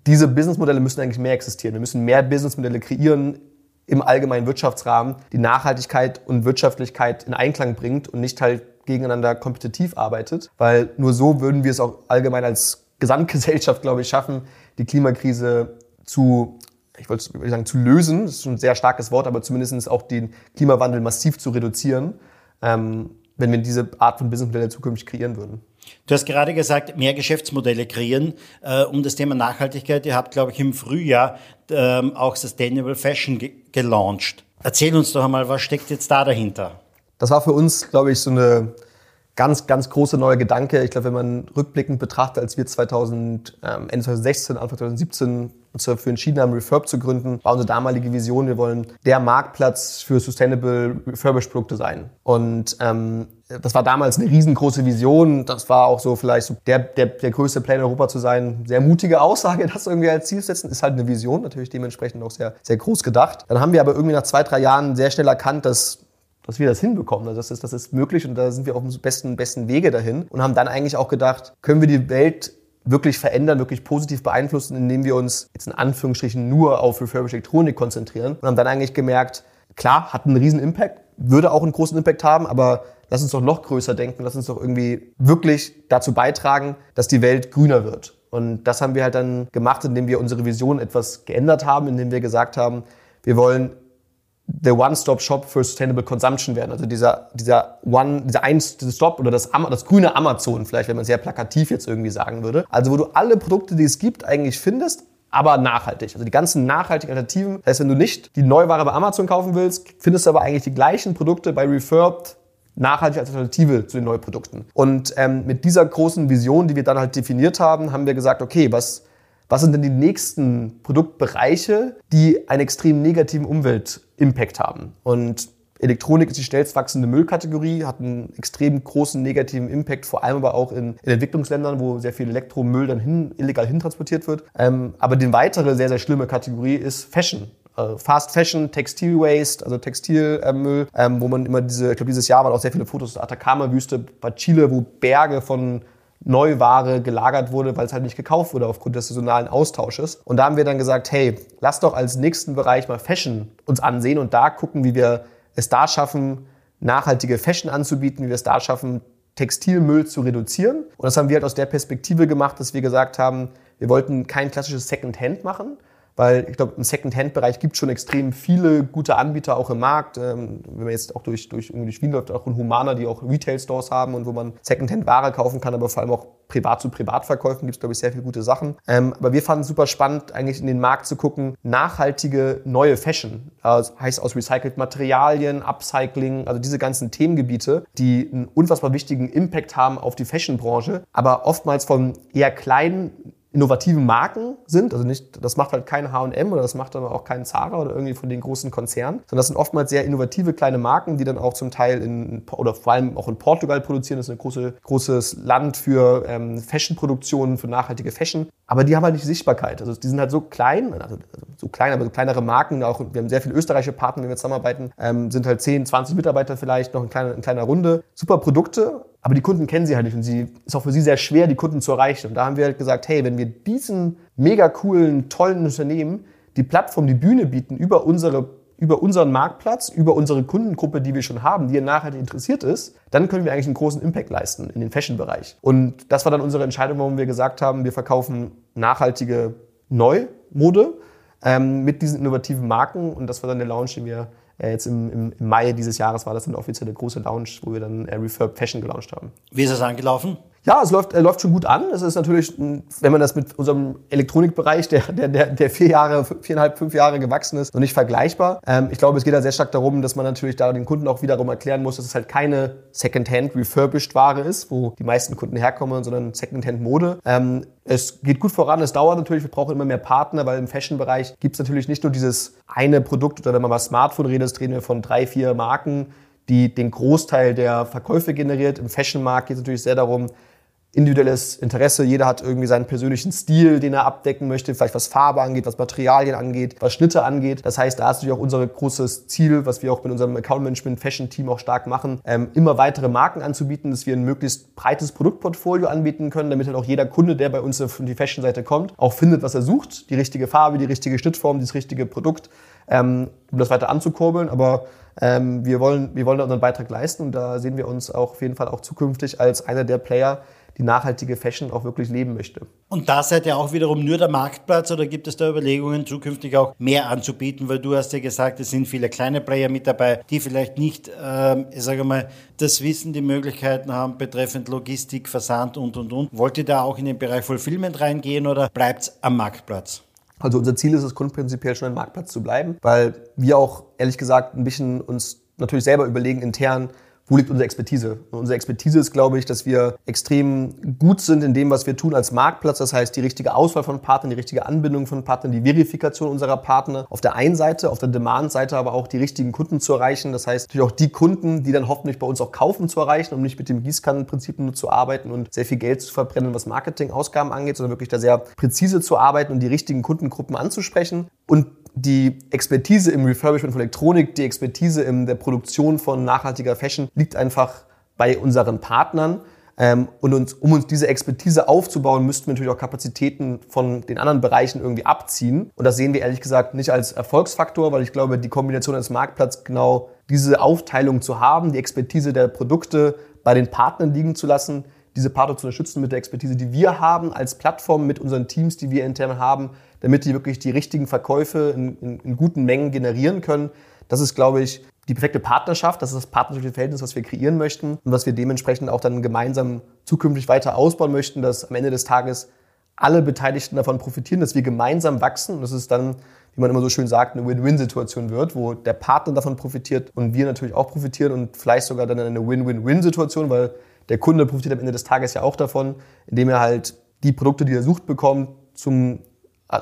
diese Businessmodelle müssen eigentlich mehr existieren. Wir müssen mehr Businessmodelle kreieren im allgemeinen Wirtschaftsrahmen, die Nachhaltigkeit und Wirtschaftlichkeit in Einklang bringt und nicht halt gegeneinander kompetitiv arbeitet, weil nur so würden wir es auch allgemein als Gesamtgesellschaft, glaube ich, schaffen, die Klimakrise zu, ich wollte sagen, zu lösen. Das ist ein sehr starkes Wort, aber zumindest auch den Klimawandel massiv zu reduzieren, ähm, wenn wir diese Art von Businessmodelle zukünftig kreieren würden. Du hast gerade gesagt, mehr Geschäftsmodelle kreieren äh, um das Thema Nachhaltigkeit. Ihr habt, glaube ich, im Frühjahr ähm, auch Sustainable Fashion ge gelauncht. Erzähl uns doch einmal, was steckt jetzt da dahinter? Das war für uns, glaube ich, so eine ganz, ganz große neue Gedanke. Ich glaube, wenn man rückblickend betrachtet, als wir 2000, ähm, Ende 2016, Anfang 2017 uns dafür entschieden haben, Refurb zu gründen, war unsere damalige Vision, wir wollen der Marktplatz für Sustainable Refurbished Produkte sein. Und ähm, das war damals eine riesengroße Vision. Das war auch so vielleicht so der, der, der größte Player in Europa zu sein. Sehr mutige Aussage, das irgendwie als Ziel setzen. Ist halt eine Vision, natürlich dementsprechend auch sehr, sehr groß gedacht. Dann haben wir aber irgendwie nach zwei, drei Jahren sehr schnell erkannt, dass dass wir das hinbekommen. Also das ist, das ist möglich und da sind wir auf dem besten, besten Wege dahin und haben dann eigentlich auch gedacht, können wir die Welt wirklich verändern, wirklich positiv beeinflussen, indem wir uns jetzt in Anführungsstrichen nur auf Refurbished Elektronik konzentrieren und haben dann eigentlich gemerkt, klar, hat einen riesen Impact, würde auch einen großen Impact haben, aber lass uns doch noch größer denken, lass uns doch irgendwie wirklich dazu beitragen, dass die Welt grüner wird. Und das haben wir halt dann gemacht, indem wir unsere Vision etwas geändert haben, indem wir gesagt haben, wir wollen der One-Stop-Shop für Sustainable Consumption werden. Also dieser, dieser One, dieser Ein-Stop oder das, das grüne Amazon vielleicht, wenn man sehr plakativ jetzt irgendwie sagen würde. Also wo du alle Produkte, die es gibt, eigentlich findest, aber nachhaltig. Also die ganzen nachhaltigen Alternativen. Das heißt, wenn du nicht die Neuware bei Amazon kaufen willst, findest du aber eigentlich die gleichen Produkte bei Refurbed nachhaltig als Alternative zu den neuen Produkten. Und ähm, mit dieser großen Vision, die wir dann halt definiert haben, haben wir gesagt, okay, was, was sind denn die nächsten Produktbereiche, die einen extrem negativen Umweltimpact haben? Und Elektronik ist die schnellst wachsende Müllkategorie, hat einen extrem großen negativen Impact, vor allem aber auch in, in Entwicklungsländern, wo sehr viel Elektromüll dann hin, illegal hintransportiert wird. Ähm, aber die weitere sehr, sehr schlimme Kategorie ist Fashion. Äh, Fast Fashion, Textil Waste, also Textilmüll, ähm, wo man immer diese, ich glaube, dieses Jahr waren auch sehr viele Fotos der Atacama-Wüste bei Chile, wo Berge von Neuware gelagert wurde, weil es halt nicht gekauft wurde aufgrund des saisonalen Austausches. Und da haben wir dann gesagt, hey, lass doch als nächsten Bereich mal Fashion uns ansehen und da gucken, wie wir es da schaffen, nachhaltige Fashion anzubieten, wie wir es da schaffen, Textilmüll zu reduzieren. Und das haben wir halt aus der Perspektive gemacht, dass wir gesagt haben, wir wollten kein klassisches Second-Hand machen, weil ich glaube, im Second-Hand-Bereich gibt es schon extrem viele gute Anbieter auch im Markt. Ähm, wenn man jetzt auch durch, durch, durch Wien läuft, auch in Humana, die auch Retail-Stores haben und wo man Second-Hand-Ware kaufen kann, aber vor allem auch privat zu Privatverkäufen gibt es, glaube ich, sehr viele gute Sachen. Ähm, aber wir fanden es super spannend, eigentlich in den Markt zu gucken, nachhaltige neue Fashion. Das heißt aus recycelt Materialien, Upcycling, also diese ganzen Themengebiete, die einen unfassbar wichtigen Impact haben auf die Fashion-Branche, aber oftmals von eher kleinen innovativen Marken sind. Also nicht, das macht halt kein H&M oder das macht aber auch kein Zara oder irgendwie von den großen Konzernen, sondern das sind oftmals sehr innovative kleine Marken, die dann auch zum Teil in, oder vor allem auch in Portugal produzieren. Das ist ein große, großes Land für ähm, Fashion-Produktionen, für nachhaltige Fashion. Aber die haben halt nicht Sichtbarkeit. Also die sind halt so klein, also so klein, aber so kleinere Marken. Auch, wir haben sehr viele österreichische Partner, mit wir zusammenarbeiten, ähm, sind halt 10, 20 Mitarbeiter vielleicht, noch in kleiner, in kleiner Runde. Super Produkte, aber die Kunden kennen sie halt nicht und sie ist auch für sie sehr schwer, die Kunden zu erreichen. Und da haben wir halt gesagt, hey, wenn wir diesen mega coolen, tollen Unternehmen die Plattform, die Bühne bieten über unsere über unseren Marktplatz, über unsere Kundengruppe, die wir schon haben, die nachhaltig interessiert ist, dann können wir eigentlich einen großen Impact leisten in den Fashion-Bereich. Und das war dann unsere Entscheidung, warum wir gesagt haben, wir verkaufen nachhaltige Neumode ähm, mit diesen innovativen Marken. Und das war dann der Launch, den wir äh, jetzt im, im, Mai dieses Jahres war das dann der große Launch, wo wir dann äh, Refurb Fashion gelauncht haben. Wie ist es angelaufen? Ja, es läuft, äh, läuft schon gut an. Es ist natürlich, wenn man das mit unserem Elektronikbereich, der, der, der, vier Jahre, viereinhalb, fünf Jahre gewachsen ist, noch nicht vergleichbar. Ähm, ich glaube, es geht da sehr stark darum, dass man natürlich da den Kunden auch wiederum erklären muss, dass es halt keine Secondhand refurbished Ware ist, wo die meisten Kunden herkommen, sondern Secondhand Mode. Ähm, es geht gut voran, es dauert natürlich, wir brauchen immer mehr Partner, weil im Fashion-Bereich gibt es natürlich nicht nur dieses eine Produkt oder wenn man mal Smartphone redet, reden wir von drei, vier Marken, die den Großteil der Verkäufe generiert. Im Fashion-Markt geht es natürlich sehr darum, individuelles Interesse. Jeder hat irgendwie seinen persönlichen Stil, den er abdecken möchte, vielleicht was Farbe angeht, was Materialien angeht, was Schnitte angeht. Das heißt, da ist natürlich auch unser großes Ziel, was wir auch mit unserem Account Management Fashion Team auch stark machen, ähm, immer weitere Marken anzubieten, dass wir ein möglichst breites Produktportfolio anbieten können, damit halt auch jeder Kunde, der bei uns auf die Fashion-Seite kommt, auch findet, was er sucht. Die richtige Farbe, die richtige Schnittform, das richtige Produkt, ähm, um das weiter anzukurbeln. Aber ähm, wir wollen, wir wollen da unseren Beitrag leisten und da sehen wir uns auch auf jeden Fall auch zukünftig als einer der Player, die nachhaltige Fashion auch wirklich leben möchte. Und da seid ihr auch wiederum nur der Marktplatz oder gibt es da Überlegungen, zukünftig auch mehr anzubieten? Weil du hast ja gesagt, es sind viele kleine Player mit dabei, die vielleicht nicht, äh, ich sage mal, das Wissen, die Möglichkeiten haben betreffend Logistik, Versand und, und, und. Wollt ihr da auch in den Bereich Fulfillment reingehen oder bleibt es am Marktplatz? Also unser Ziel ist es grundprinzipiell schon ein Marktplatz zu bleiben, weil wir auch ehrlich gesagt ein bisschen uns natürlich selber überlegen intern, wo liegt unsere Expertise? Und unsere Expertise ist, glaube ich, dass wir extrem gut sind in dem, was wir tun als Marktplatz. Das heißt, die richtige Auswahl von Partnern, die richtige Anbindung von Partnern, die Verifikation unserer Partner. Auf der einen Seite, auf der Demand-Seite aber auch die richtigen Kunden zu erreichen. Das heißt, natürlich auch die Kunden, die dann hoffentlich bei uns auch kaufen, zu erreichen, um nicht mit dem Gießkannenprinzip nur zu arbeiten und sehr viel Geld zu verbrennen, was Marketingausgaben angeht, sondern wirklich da sehr präzise zu arbeiten und die richtigen Kundengruppen anzusprechen. Und die Expertise im Refurbishment von Elektronik, die Expertise in der Produktion von nachhaltiger Fashion liegt einfach bei unseren Partnern. Ähm, und uns, um uns diese Expertise aufzubauen, müssten wir natürlich auch Kapazitäten von den anderen Bereichen irgendwie abziehen. Und das sehen wir ehrlich gesagt nicht als Erfolgsfaktor, weil ich glaube, die Kombination als Marktplatz genau diese Aufteilung zu haben, die Expertise der Produkte bei den Partnern liegen zu lassen, diese Partner zu unterstützen mit der Expertise, die wir haben als Plattform, mit unseren Teams, die wir intern haben, damit die wirklich die richtigen Verkäufe in, in, in guten Mengen generieren können. Das ist, glaube ich, die perfekte Partnerschaft, das ist das partnerschaftliche Verhältnis, was wir kreieren möchten und was wir dementsprechend auch dann gemeinsam zukünftig weiter ausbauen möchten, dass am Ende des Tages alle Beteiligten davon profitieren, dass wir gemeinsam wachsen und dass es dann, wie man immer so schön sagt, eine Win-Win-Situation wird, wo der Partner davon profitiert und wir natürlich auch profitieren und vielleicht sogar dann eine Win-Win-Win-Situation, weil der Kunde profitiert am Ende des Tages ja auch davon, indem er halt die Produkte, die er sucht, bekommt, zum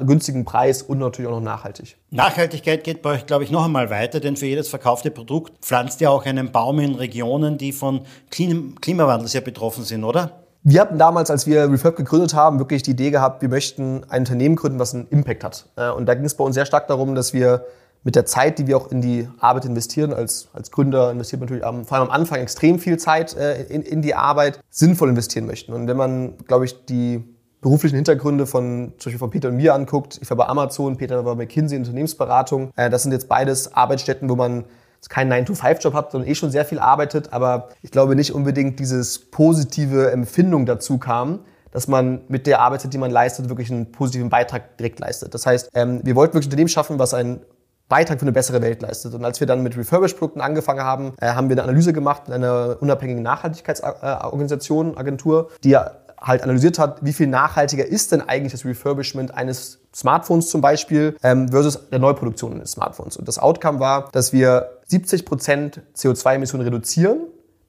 günstigen Preis und natürlich auch noch nachhaltig. Nachhaltigkeit geht bei euch, glaube ich, noch einmal weiter, denn für jedes verkaufte Produkt pflanzt ihr auch einen Baum in Regionen, die von Klimawandel sehr betroffen sind, oder? Wir hatten damals, als wir Refurb gegründet haben, wirklich die Idee gehabt, wir möchten ein Unternehmen gründen, was einen Impact hat. Äh, und da ging es bei uns sehr stark darum, dass wir mit der Zeit, die wir auch in die Arbeit investieren, als, als Gründer investiert man natürlich am, vor allem am Anfang extrem viel Zeit äh, in, in die Arbeit, sinnvoll investieren möchten. Und wenn man, glaube ich, die beruflichen Hintergründe von, zum Beispiel von Peter und mir anguckt, ich war bei Amazon, Peter war bei McKinsey Unternehmensberatung, äh, das sind jetzt beides Arbeitsstätten, wo man keinen 9-to-5-Job hat, sondern eh schon sehr viel arbeitet, aber ich glaube nicht unbedingt dieses positive Empfindung dazu kam, dass man mit der Arbeit, die man leistet, wirklich einen positiven Beitrag direkt leistet. Das heißt, ähm, wir wollten wirklich ein Unternehmen schaffen, was einen Beitrag für eine bessere Welt leistet. Und als wir dann mit Refurbished-Produkten angefangen haben, äh, haben wir eine Analyse gemacht in einer unabhängigen Nachhaltigkeitsorganisation, Agentur, die halt analysiert hat, wie viel nachhaltiger ist denn eigentlich das Refurbishment eines Smartphones zum Beispiel ähm, versus der Neuproduktion eines Smartphones. Und das Outcome war, dass wir 70 Prozent CO2-Emissionen reduzieren,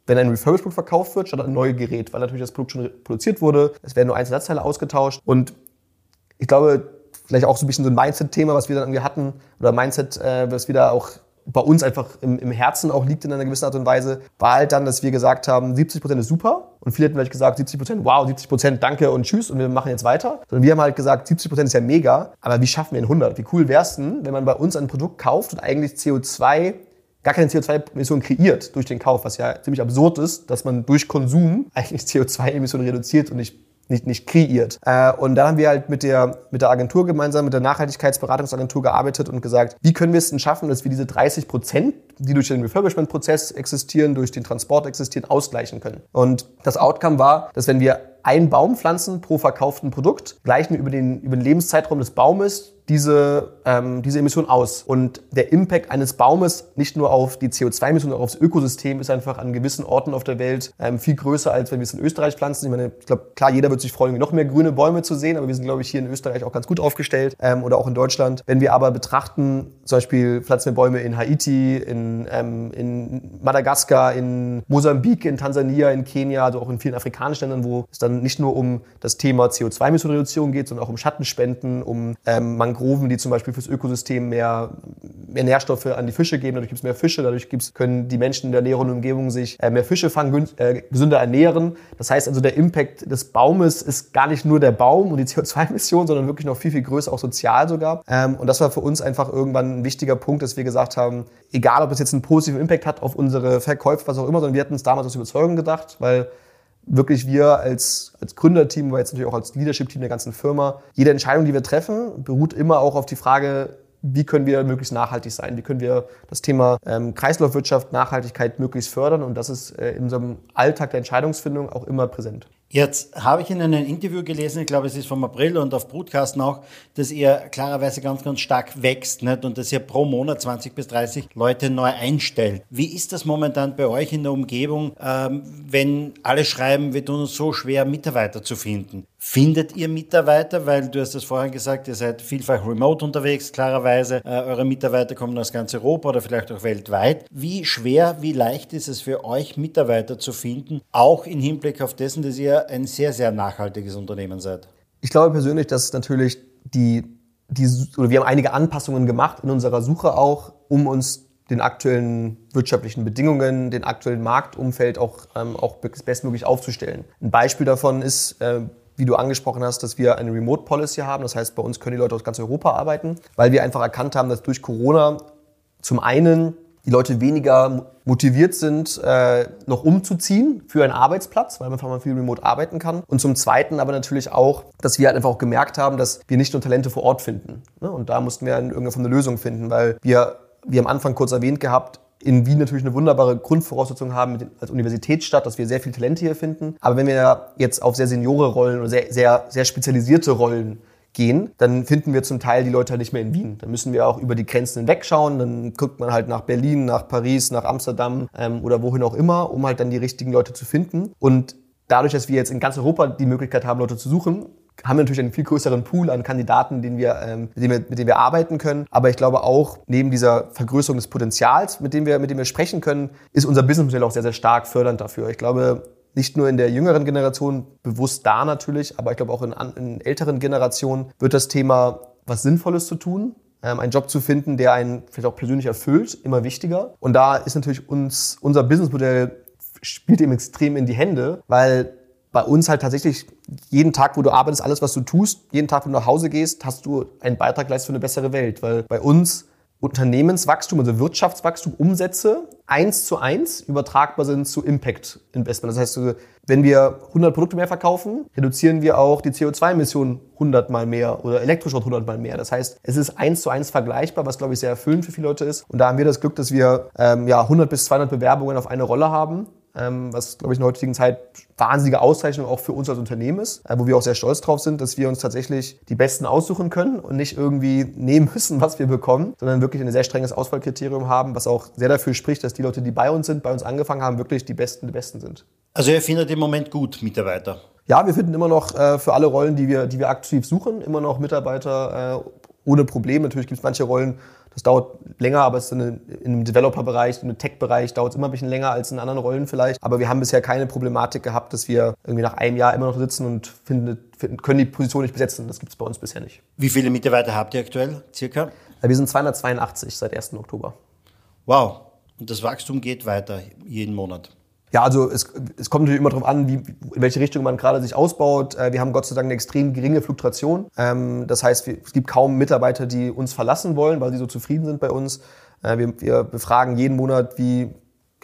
wenn ein Refurbished-Produkt verkauft wird, statt ein neues Gerät, weil natürlich das Produkt schon produziert wurde, es werden nur Einzelnetzteile ausgetauscht. Und ich glaube, vielleicht auch so ein bisschen so ein Mindset-Thema, was wir dann irgendwie hatten, oder Mindset, äh, was wir da auch bei uns einfach im, im, Herzen auch liegt in einer gewissen Art und Weise, war halt dann, dass wir gesagt haben, 70 Prozent ist super. Und viele hätten vielleicht gesagt, 70 Prozent, wow, 70 Prozent, danke und tschüss und wir machen jetzt weiter. Sondern wir haben halt gesagt, 70 Prozent ist ja mega, aber wie schaffen wir in 100? Wie cool wäre es denn, wenn man bei uns ein Produkt kauft und eigentlich CO2 gar keine CO2-Emissionen kreiert durch den Kauf, was ja ziemlich absurd ist, dass man durch Konsum eigentlich CO2-Emissionen reduziert und nicht nicht, nicht kreiert. Äh, und da haben wir halt mit der, mit der Agentur gemeinsam, mit der Nachhaltigkeitsberatungsagentur gearbeitet und gesagt, wie können wir es denn schaffen, dass wir diese 30 Prozent, die durch den Refurbishment-Prozess existieren, durch den Transport existieren, ausgleichen können. Und das Outcome war, dass wenn wir einen Baum pflanzen pro verkauften Produkt, gleichen wir über den, über den Lebenszeitraum des Baumes diese, ähm, diese Emission aus. Und der Impact eines Baumes nicht nur auf die CO2-Emissionen, auch aufs Ökosystem ist einfach an gewissen Orten auf der Welt ähm, viel größer, als wenn wir es in Österreich pflanzen. Ich meine, ich glaube, klar, jeder wird sich freuen, noch mehr grüne Bäume zu sehen, aber wir sind, glaube ich, hier in Österreich auch ganz gut aufgestellt ähm, oder auch in Deutschland. Wenn wir aber betrachten, zum Beispiel pflanzen wir Bäume in Haiti, in, ähm, in Madagaskar, in Mosambik, in Tansania, in Kenia, also auch in vielen afrikanischen Ländern, wo es dann nicht nur um das Thema CO2-Emissionenreduzierung geht, sondern auch um Schattenspenden, um ähm, Mangroven, die zum Beispiel fürs Ökosystem mehr, mehr Nährstoffe an die Fische geben. Dadurch gibt es mehr Fische, dadurch gibt's, können die Menschen in der näheren Umgebung sich äh, mehr Fische fangen, äh, gesünder ernähren. Das heißt also, der Impact des Baumes ist gar nicht nur der Baum und die CO2-Emissionen, sondern wirklich noch viel, viel größer, auch sozial sogar. Ähm, und das war für uns einfach irgendwann ein wichtiger Punkt, dass wir gesagt haben, egal ob es jetzt einen positiven Impact hat auf unsere Verkäufe, was auch immer, sondern wir hatten es damals aus Überzeugung gedacht, weil wirklich wir als, als Gründerteam, aber jetzt natürlich auch als Leadership-Team der ganzen Firma, jede Entscheidung, die wir treffen, beruht immer auch auf die Frage, wie können wir möglichst nachhaltig sein? Wie können wir das Thema ähm, Kreislaufwirtschaft, Nachhaltigkeit möglichst fördern? Und das ist äh, in unserem Alltag der Entscheidungsfindung auch immer präsent. Jetzt habe ich in einem Interview gelesen, ich glaube, es ist vom April und auf Broadcasten auch, dass ihr klarerweise ganz, ganz stark wächst nicht? und dass ihr pro Monat 20 bis 30 Leute neu einstellt. Wie ist das momentan bei euch in der Umgebung, ähm, wenn alle schreiben, wir tun uns so schwer, Mitarbeiter zu finden? Findet ihr Mitarbeiter? Weil du hast das vorhin gesagt, ihr seid vielfach remote unterwegs, klarerweise. Äh, eure Mitarbeiter kommen aus ganz Europa oder vielleicht auch weltweit. Wie schwer, wie leicht ist es für euch, Mitarbeiter zu finden, auch im Hinblick auf dessen, dass ihr ein sehr, sehr nachhaltiges Unternehmen seid? Ich glaube persönlich, dass natürlich die, die oder wir haben einige Anpassungen gemacht in unserer Suche auch, um uns den aktuellen wirtschaftlichen Bedingungen, den aktuellen Marktumfeld auch, ähm, auch bestmöglich aufzustellen. Ein Beispiel davon ist, äh, wie du angesprochen hast, dass wir eine Remote Policy haben. Das heißt, bei uns können die Leute aus ganz Europa arbeiten, weil wir einfach erkannt haben, dass durch Corona zum einen die Leute weniger motiviert sind, äh, noch umzuziehen für einen Arbeitsplatz, weil man einfach mal viel remote arbeiten kann. Und zum Zweiten aber natürlich auch, dass wir halt einfach auch gemerkt haben, dass wir nicht nur Talente vor Ort finden. Ne? Und da mussten wir in irgendeiner Form eine Lösung finden, weil wir, wie am Anfang kurz erwähnt gehabt, in Wien natürlich eine wunderbare Grundvoraussetzung haben als Universitätsstadt, dass wir sehr viel Talente hier finden. Aber wenn wir jetzt auf sehr seniore Rollen oder sehr, sehr, sehr spezialisierte Rollen gehen, dann finden wir zum Teil die Leute halt nicht mehr in Wien. Dann müssen wir auch über die Grenzen hinwegschauen. Dann guckt man halt nach Berlin, nach Paris, nach Amsterdam ähm, oder wohin auch immer, um halt dann die richtigen Leute zu finden. Und dadurch, dass wir jetzt in ganz Europa die Möglichkeit haben, Leute zu suchen, haben wir natürlich einen viel größeren Pool an Kandidaten, den wir, ähm, mit, dem wir, mit dem wir arbeiten können. Aber ich glaube auch, neben dieser Vergrößerung des Potenzials, mit dem wir, mit dem wir sprechen können, ist unser Businessmodell auch sehr, sehr stark fördernd dafür. Ich glaube, nicht nur in der jüngeren Generation, bewusst da natürlich, aber ich glaube auch in, in älteren Generationen wird das Thema, was Sinnvolles zu tun, ähm, einen Job zu finden, der einen vielleicht auch persönlich erfüllt, immer wichtiger. Und da ist natürlich uns, unser Businessmodell spielt ihm extrem in die Hände, weil bei uns halt tatsächlich jeden Tag, wo du arbeitest, alles, was du tust, jeden Tag, wenn du nach Hause gehst, hast du einen Beitrag leistet für eine bessere Welt. Weil bei uns Unternehmenswachstum, also Wirtschaftswachstum, Umsätze eins zu eins übertragbar sind zu Impact Investment. Das heißt, wenn wir 100 Produkte mehr verkaufen, reduzieren wir auch die CO2-Emissionen 100 mal mehr oder Elektroschrott 100 mal mehr. Das heißt, es ist eins zu eins vergleichbar, was glaube ich sehr erfüllend für viele Leute ist. Und da haben wir das Glück, dass wir ähm, ja 100 bis 200 Bewerbungen auf eine Rolle haben was, glaube ich, in der heutigen Zeit wahnsinnige Auszeichnung auch für uns als Unternehmen ist, äh, wo wir auch sehr stolz drauf sind, dass wir uns tatsächlich die Besten aussuchen können und nicht irgendwie nehmen müssen, was wir bekommen, sondern wirklich ein sehr strenges Auswahlkriterium haben, was auch sehr dafür spricht, dass die Leute, die bei uns sind, bei uns angefangen haben, wirklich die Besten, die Besten sind. Also ihr findet im Moment gut Mitarbeiter? Ja, wir finden immer noch äh, für alle Rollen, die wir, die wir aktiv suchen, immer noch Mitarbeiter äh, ohne Probleme. Natürlich gibt es manche Rollen, das dauert länger, aber es ist in, einem Developer-Bereich, in einem Tech-Bereich dauert es immer ein bisschen länger als in anderen Rollen vielleicht. Aber wir haben bisher keine Problematik gehabt, dass wir irgendwie nach einem Jahr immer noch sitzen und finden, finden, können die Position nicht besetzen. Das gibt es bei uns bisher nicht. Wie viele Mitarbeiter habt ihr aktuell, circa? Wir sind 282 seit 1. Oktober. Wow. Und das Wachstum geht weiter jeden Monat. Ja, also es, es kommt natürlich immer darauf an, wie, in welche Richtung man gerade sich ausbaut. Äh, wir haben Gott sei Dank eine extrem geringe Fluktuation. Ähm, das heißt, es gibt kaum Mitarbeiter, die uns verlassen wollen, weil sie so zufrieden sind bei uns. Äh, wir, wir befragen jeden Monat, wie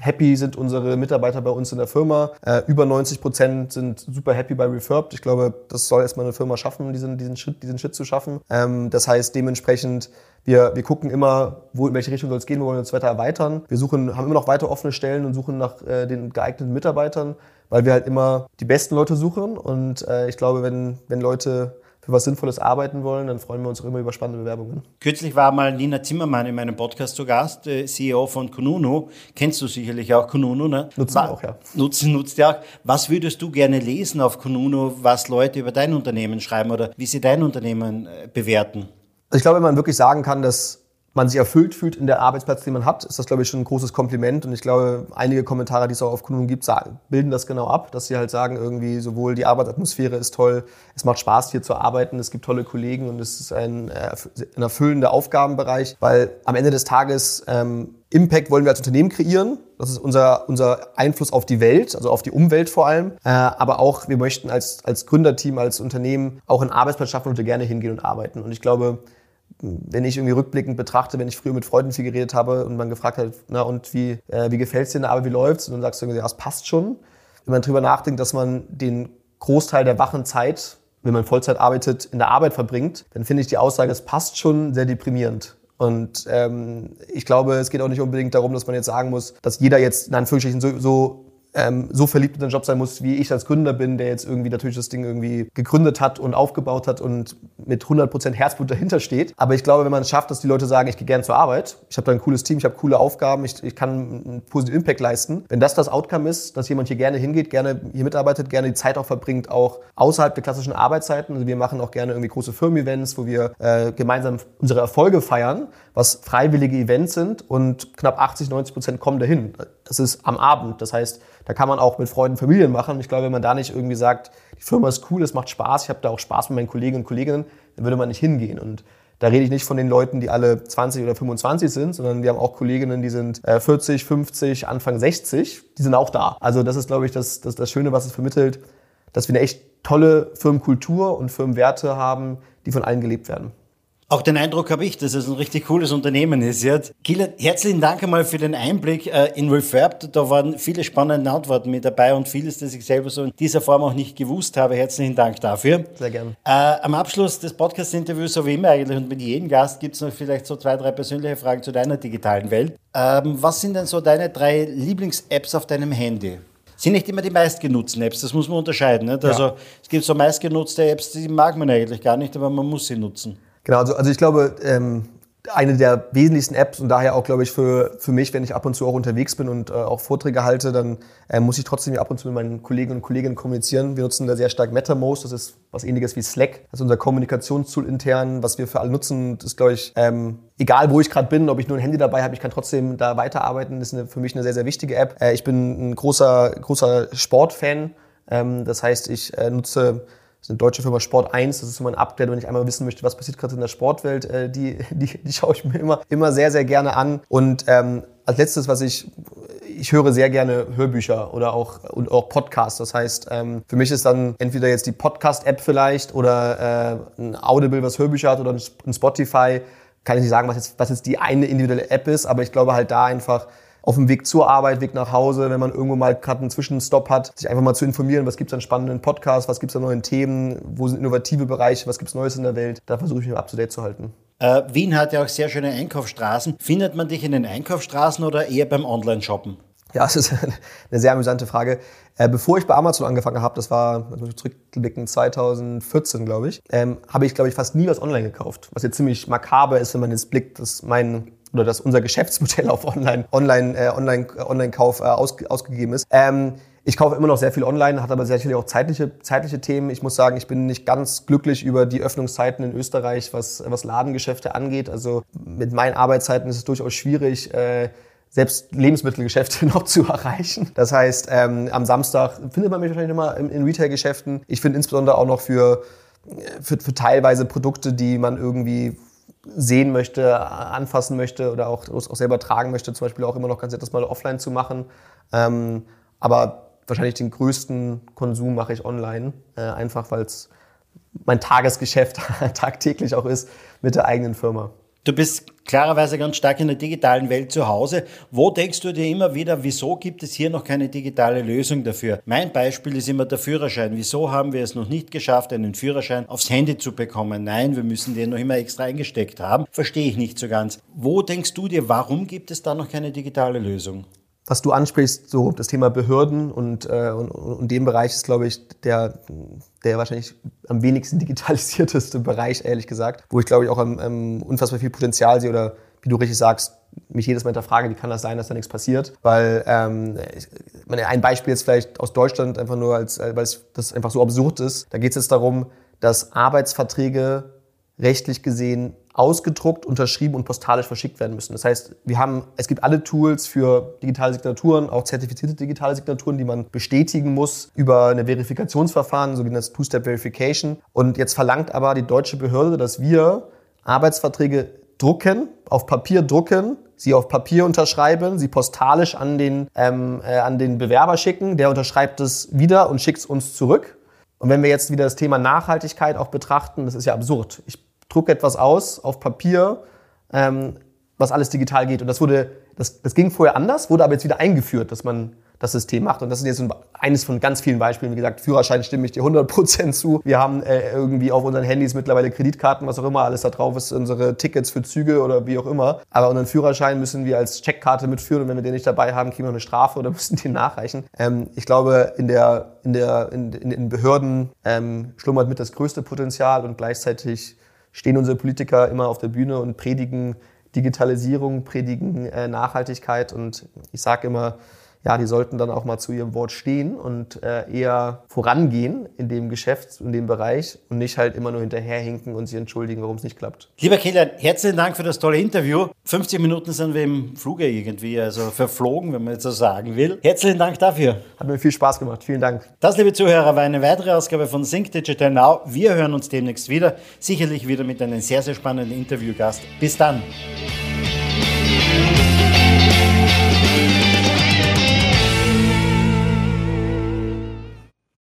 happy sind unsere Mitarbeiter bei uns in der Firma. Äh, über 90 Prozent sind super happy bei Refurbed. Ich glaube, das soll erstmal eine Firma schaffen, diesen, diesen, Schritt, diesen Schritt zu schaffen. Ähm, das heißt, dementsprechend, wir, wir gucken immer, wo, in welche Richtung soll es gehen, wo wollen wir uns weiter erweitern. Wir suchen, haben immer noch weiter offene Stellen und suchen nach äh, den geeigneten Mitarbeitern, weil wir halt immer die besten Leute suchen. Und äh, ich glaube, wenn, wenn Leute für was Sinnvolles arbeiten wollen, dann freuen wir uns auch immer über spannende Bewerbungen. Kürzlich war mal Nina Zimmermann in meinem Podcast zu Gast, äh, CEO von Kununu. Kennst du sicherlich auch Kununu, ne? Nutzen wir auch, ja. Nutzen, nutzt ja auch. Was würdest du gerne lesen auf Kununu, was Leute über dein Unternehmen schreiben oder wie sie dein Unternehmen äh, bewerten? Also ich glaube, wenn man wirklich sagen kann, dass man sich erfüllt fühlt in der Arbeitsplatz, den man hat, ist das, glaube ich, schon ein großes Kompliment. Und ich glaube, einige Kommentare, die es auch auf Kununu gibt, sagen, bilden das genau ab, dass sie halt sagen, irgendwie sowohl die Arbeitsatmosphäre ist toll, es macht Spaß hier zu arbeiten, es gibt tolle Kollegen und es ist ein, äh, ein erfüllender Aufgabenbereich, weil am Ende des Tages ähm, Impact wollen wir als Unternehmen kreieren. Das ist unser, unser Einfluss auf die Welt, also auf die Umwelt vor allem. Äh, aber auch, wir möchten als, als Gründerteam, als Unternehmen auch einen Arbeitsplatz schaffen und gerne hingehen und arbeiten. Und ich glaube, wenn ich irgendwie rückblickend betrachte, wenn ich früher mit Freunden viel geredet habe und man gefragt hat, na und wie, äh, wie gefällt es dir in der Arbeit, wie läuft's? Und dann sagst du irgendwie, ja, es passt schon. Wenn man drüber nachdenkt, dass man den Großteil der wachen Zeit, wenn man Vollzeit arbeitet, in der Arbeit verbringt, dann finde ich die Aussage, es passt schon, sehr deprimierend. Und ähm, ich glaube, es geht auch nicht unbedingt darum, dass man jetzt sagen muss, dass jeder jetzt in Anführungsstrichen so, so ähm, so verliebt in den Job sein muss, wie ich als Gründer bin, der jetzt irgendwie natürlich das Ding irgendwie gegründet hat und aufgebaut hat und mit 100% Herzblut dahinter steht. Aber ich glaube, wenn man es schafft, dass die Leute sagen, ich gehe gerne zur Arbeit, ich habe da ein cooles Team, ich habe coole Aufgaben, ich, ich kann einen positiven Impact leisten. Wenn das das Outcome ist, dass jemand hier gerne hingeht, gerne hier mitarbeitet, gerne die Zeit auch verbringt, auch außerhalb der klassischen Arbeitszeiten. Also wir machen auch gerne irgendwie große Firmen-Events, wo wir äh, gemeinsam unsere Erfolge feiern, was freiwillige Events sind und knapp 80, 90 Prozent kommen dahin. Das ist am Abend. Das heißt, da kann man auch mit Freunden, Familien machen. Ich glaube, wenn man da nicht irgendwie sagt, die Firma ist cool, es macht Spaß, ich habe da auch Spaß mit meinen Kollegen und Kolleginnen, dann würde man nicht hingehen. Und da rede ich nicht von den Leuten, die alle 20 oder 25 sind, sondern wir haben auch Kolleginnen, die sind 40, äh, 50, Anfang 60. Die sind auch da. Also das ist, glaube ich, das, das, das Schöne, was es vermittelt, dass wir eine echt tolle Firmenkultur und Firmenwerte haben, die von allen gelebt werden. Auch den Eindruck habe ich, dass es ein richtig cooles Unternehmen ist. Kilian, herzlichen Dank einmal für den Einblick äh, in Refurbed. Da waren viele spannende Antworten mit dabei und vieles, das ich selber so in dieser Form auch nicht gewusst habe. Herzlichen Dank dafür. Sehr gerne. Äh, am Abschluss des Podcast-Interviews, so wie immer eigentlich, und mit jedem Gast gibt es noch vielleicht so zwei, drei persönliche Fragen zu deiner digitalen Welt. Ähm, was sind denn so deine drei Lieblings-Apps auf deinem Handy? sind nicht immer die meistgenutzten Apps, das muss man unterscheiden. Nicht? Also ja. es gibt so meistgenutzte Apps, die mag man eigentlich gar nicht, aber man muss sie nutzen. Genau, also, also ich glaube, ähm, eine der wesentlichsten Apps und daher auch, glaube ich, für, für mich, wenn ich ab und zu auch unterwegs bin und äh, auch Vorträge halte, dann äh, muss ich trotzdem ab und zu mit meinen Kollegen und Kolleginnen kommunizieren. Wir nutzen da sehr stark MetaMost, das ist was ähnliches wie Slack, das ist unser Kommunikationstool intern, was wir für alle nutzen. Das ist, glaube ich, ähm, egal wo ich gerade bin, ob ich nur ein Handy dabei habe, ich kann trotzdem da weiterarbeiten. Das ist eine, für mich eine sehr, sehr wichtige App. Äh, ich bin ein großer, großer Sportfan. Ähm, das heißt, ich äh, nutze ist eine deutsche Firma Sport 1, das ist immer ein Update, wenn ich einmal wissen möchte, was passiert gerade in der Sportwelt, äh, die, die, die schaue ich mir immer, immer sehr, sehr gerne an. Und ähm, als letztes, was ich, ich höre sehr gerne Hörbücher oder auch, und auch Podcasts. Das heißt, ähm, für mich ist dann entweder jetzt die Podcast-App vielleicht oder äh, ein Audible, was Hörbücher hat oder ein Spotify. Kann ich nicht sagen, was jetzt, was jetzt die eine individuelle App ist, aber ich glaube halt da einfach, auf dem Weg zur Arbeit, Weg nach Hause, wenn man irgendwo mal gerade einen Zwischenstopp hat, sich einfach mal zu informieren, was gibt es an spannenden Podcasts, was gibt es an neuen Themen, wo sind innovative Bereiche, was gibt es Neues in der Welt. Da versuche ich mich up to date zu halten. Äh, Wien hat ja auch sehr schöne Einkaufsstraßen. Findet man dich in den Einkaufsstraßen oder eher beim Online-Shoppen? Ja, das ist eine sehr amüsante Frage. Äh, bevor ich bei Amazon angefangen habe, das war zurückblicken 2014, glaube ich, ähm, habe ich, glaube ich, fast nie was online gekauft. Was jetzt ziemlich makaber ist, wenn man jetzt blickt, dass mein oder dass unser Geschäftsmodell auf Online, Online, äh, Online, Online-Kauf äh, aus, ausgegeben ist. Ähm, ich kaufe immer noch sehr viel online, hat aber sicherlich auch zeitliche, zeitliche Themen. Ich muss sagen, ich bin nicht ganz glücklich über die Öffnungszeiten in Österreich, was, was Ladengeschäfte angeht. Also mit meinen Arbeitszeiten ist es durchaus schwierig, äh, selbst Lebensmittelgeschäfte noch zu erreichen. Das heißt, ähm, am Samstag findet man mich wahrscheinlich immer in, in Retail-Geschäften. Ich finde insbesondere auch noch für, für, für teilweise Produkte, die man irgendwie sehen möchte, anfassen möchte oder auch, auch selber tragen möchte, zum Beispiel auch immer noch ganz nett, das mal offline zu machen. Ähm, aber wahrscheinlich den größten Konsum mache ich online, äh, einfach weil es mein Tagesgeschäft tagtäglich auch ist mit der eigenen Firma. Du bist klarerweise ganz stark in der digitalen Welt zu Hause. Wo denkst du dir immer wieder, wieso gibt es hier noch keine digitale Lösung dafür? Mein Beispiel ist immer der Führerschein. Wieso haben wir es noch nicht geschafft, einen Führerschein aufs Handy zu bekommen? Nein, wir müssen den noch immer extra eingesteckt haben. Verstehe ich nicht so ganz. Wo denkst du dir, warum gibt es da noch keine digitale Lösung? Was du ansprichst, so das Thema Behörden und, äh, und, und dem Bereich ist, glaube ich, der, der wahrscheinlich am wenigsten digitalisierteste Bereich, ehrlich gesagt, wo ich, glaube ich, auch am unfassbar viel Potenzial sehe oder wie du richtig sagst, mich jedes Mal hinterfrage, wie kann das sein, dass da nichts passiert? Weil ähm, ich meine, ein Beispiel jetzt vielleicht aus Deutschland einfach nur, als, weil es das einfach so absurd ist. Da geht es jetzt darum, dass Arbeitsverträge rechtlich gesehen ausgedruckt, unterschrieben und postalisch verschickt werden müssen. Das heißt, wir haben, es gibt alle Tools für digitale Signaturen, auch zertifizierte digitale Signaturen, die man bestätigen muss über eine Verifikationsverfahren, so wie das Two-Step-Verification. Und jetzt verlangt aber die deutsche Behörde, dass wir Arbeitsverträge drucken, auf Papier drucken, sie auf Papier unterschreiben, sie postalisch an den, ähm, äh, an den Bewerber schicken, der unterschreibt es wieder und schickt es uns zurück. Und wenn wir jetzt wieder das Thema Nachhaltigkeit auch betrachten, das ist ja absurd. Ich drucke etwas aus auf Papier, ähm, was alles digital geht. Und das wurde, das, das ging vorher anders, wurde aber jetzt wieder eingeführt, dass man das System macht. Und das ist jetzt eines von ganz vielen Beispielen. Wie gesagt, Führerschein stimme ich dir 100% zu. Wir haben äh, irgendwie auf unseren Handys mittlerweile Kreditkarten, was auch immer alles da drauf ist, unsere Tickets für Züge oder wie auch immer. Aber unseren Führerschein müssen wir als Checkkarte mitführen und wenn wir den nicht dabei haben, kriegen wir eine Strafe oder müssen den nachreichen. Ähm, ich glaube, in, der, in, der, in, in, in Behörden ähm, schlummert mit das größte Potenzial und gleichzeitig stehen unsere Politiker immer auf der Bühne und predigen Digitalisierung, predigen äh, Nachhaltigkeit. Und ich sage immer, ja, die sollten dann auch mal zu ihrem Wort stehen und äh, eher vorangehen in dem Geschäft, in dem Bereich und nicht halt immer nur hinterherhinken und sich entschuldigen, warum es nicht klappt. Lieber Kilian, herzlichen Dank für das tolle Interview. 50 Minuten sind wir im Fluge irgendwie, also verflogen, wenn man jetzt so sagen will. Herzlichen Dank dafür. Hat mir viel Spaß gemacht. Vielen Dank. Das, liebe Zuhörer, war eine weitere Ausgabe von Sync Digital Now. Wir hören uns demnächst wieder. Sicherlich wieder mit einem sehr, sehr spannenden Interviewgast. Bis dann.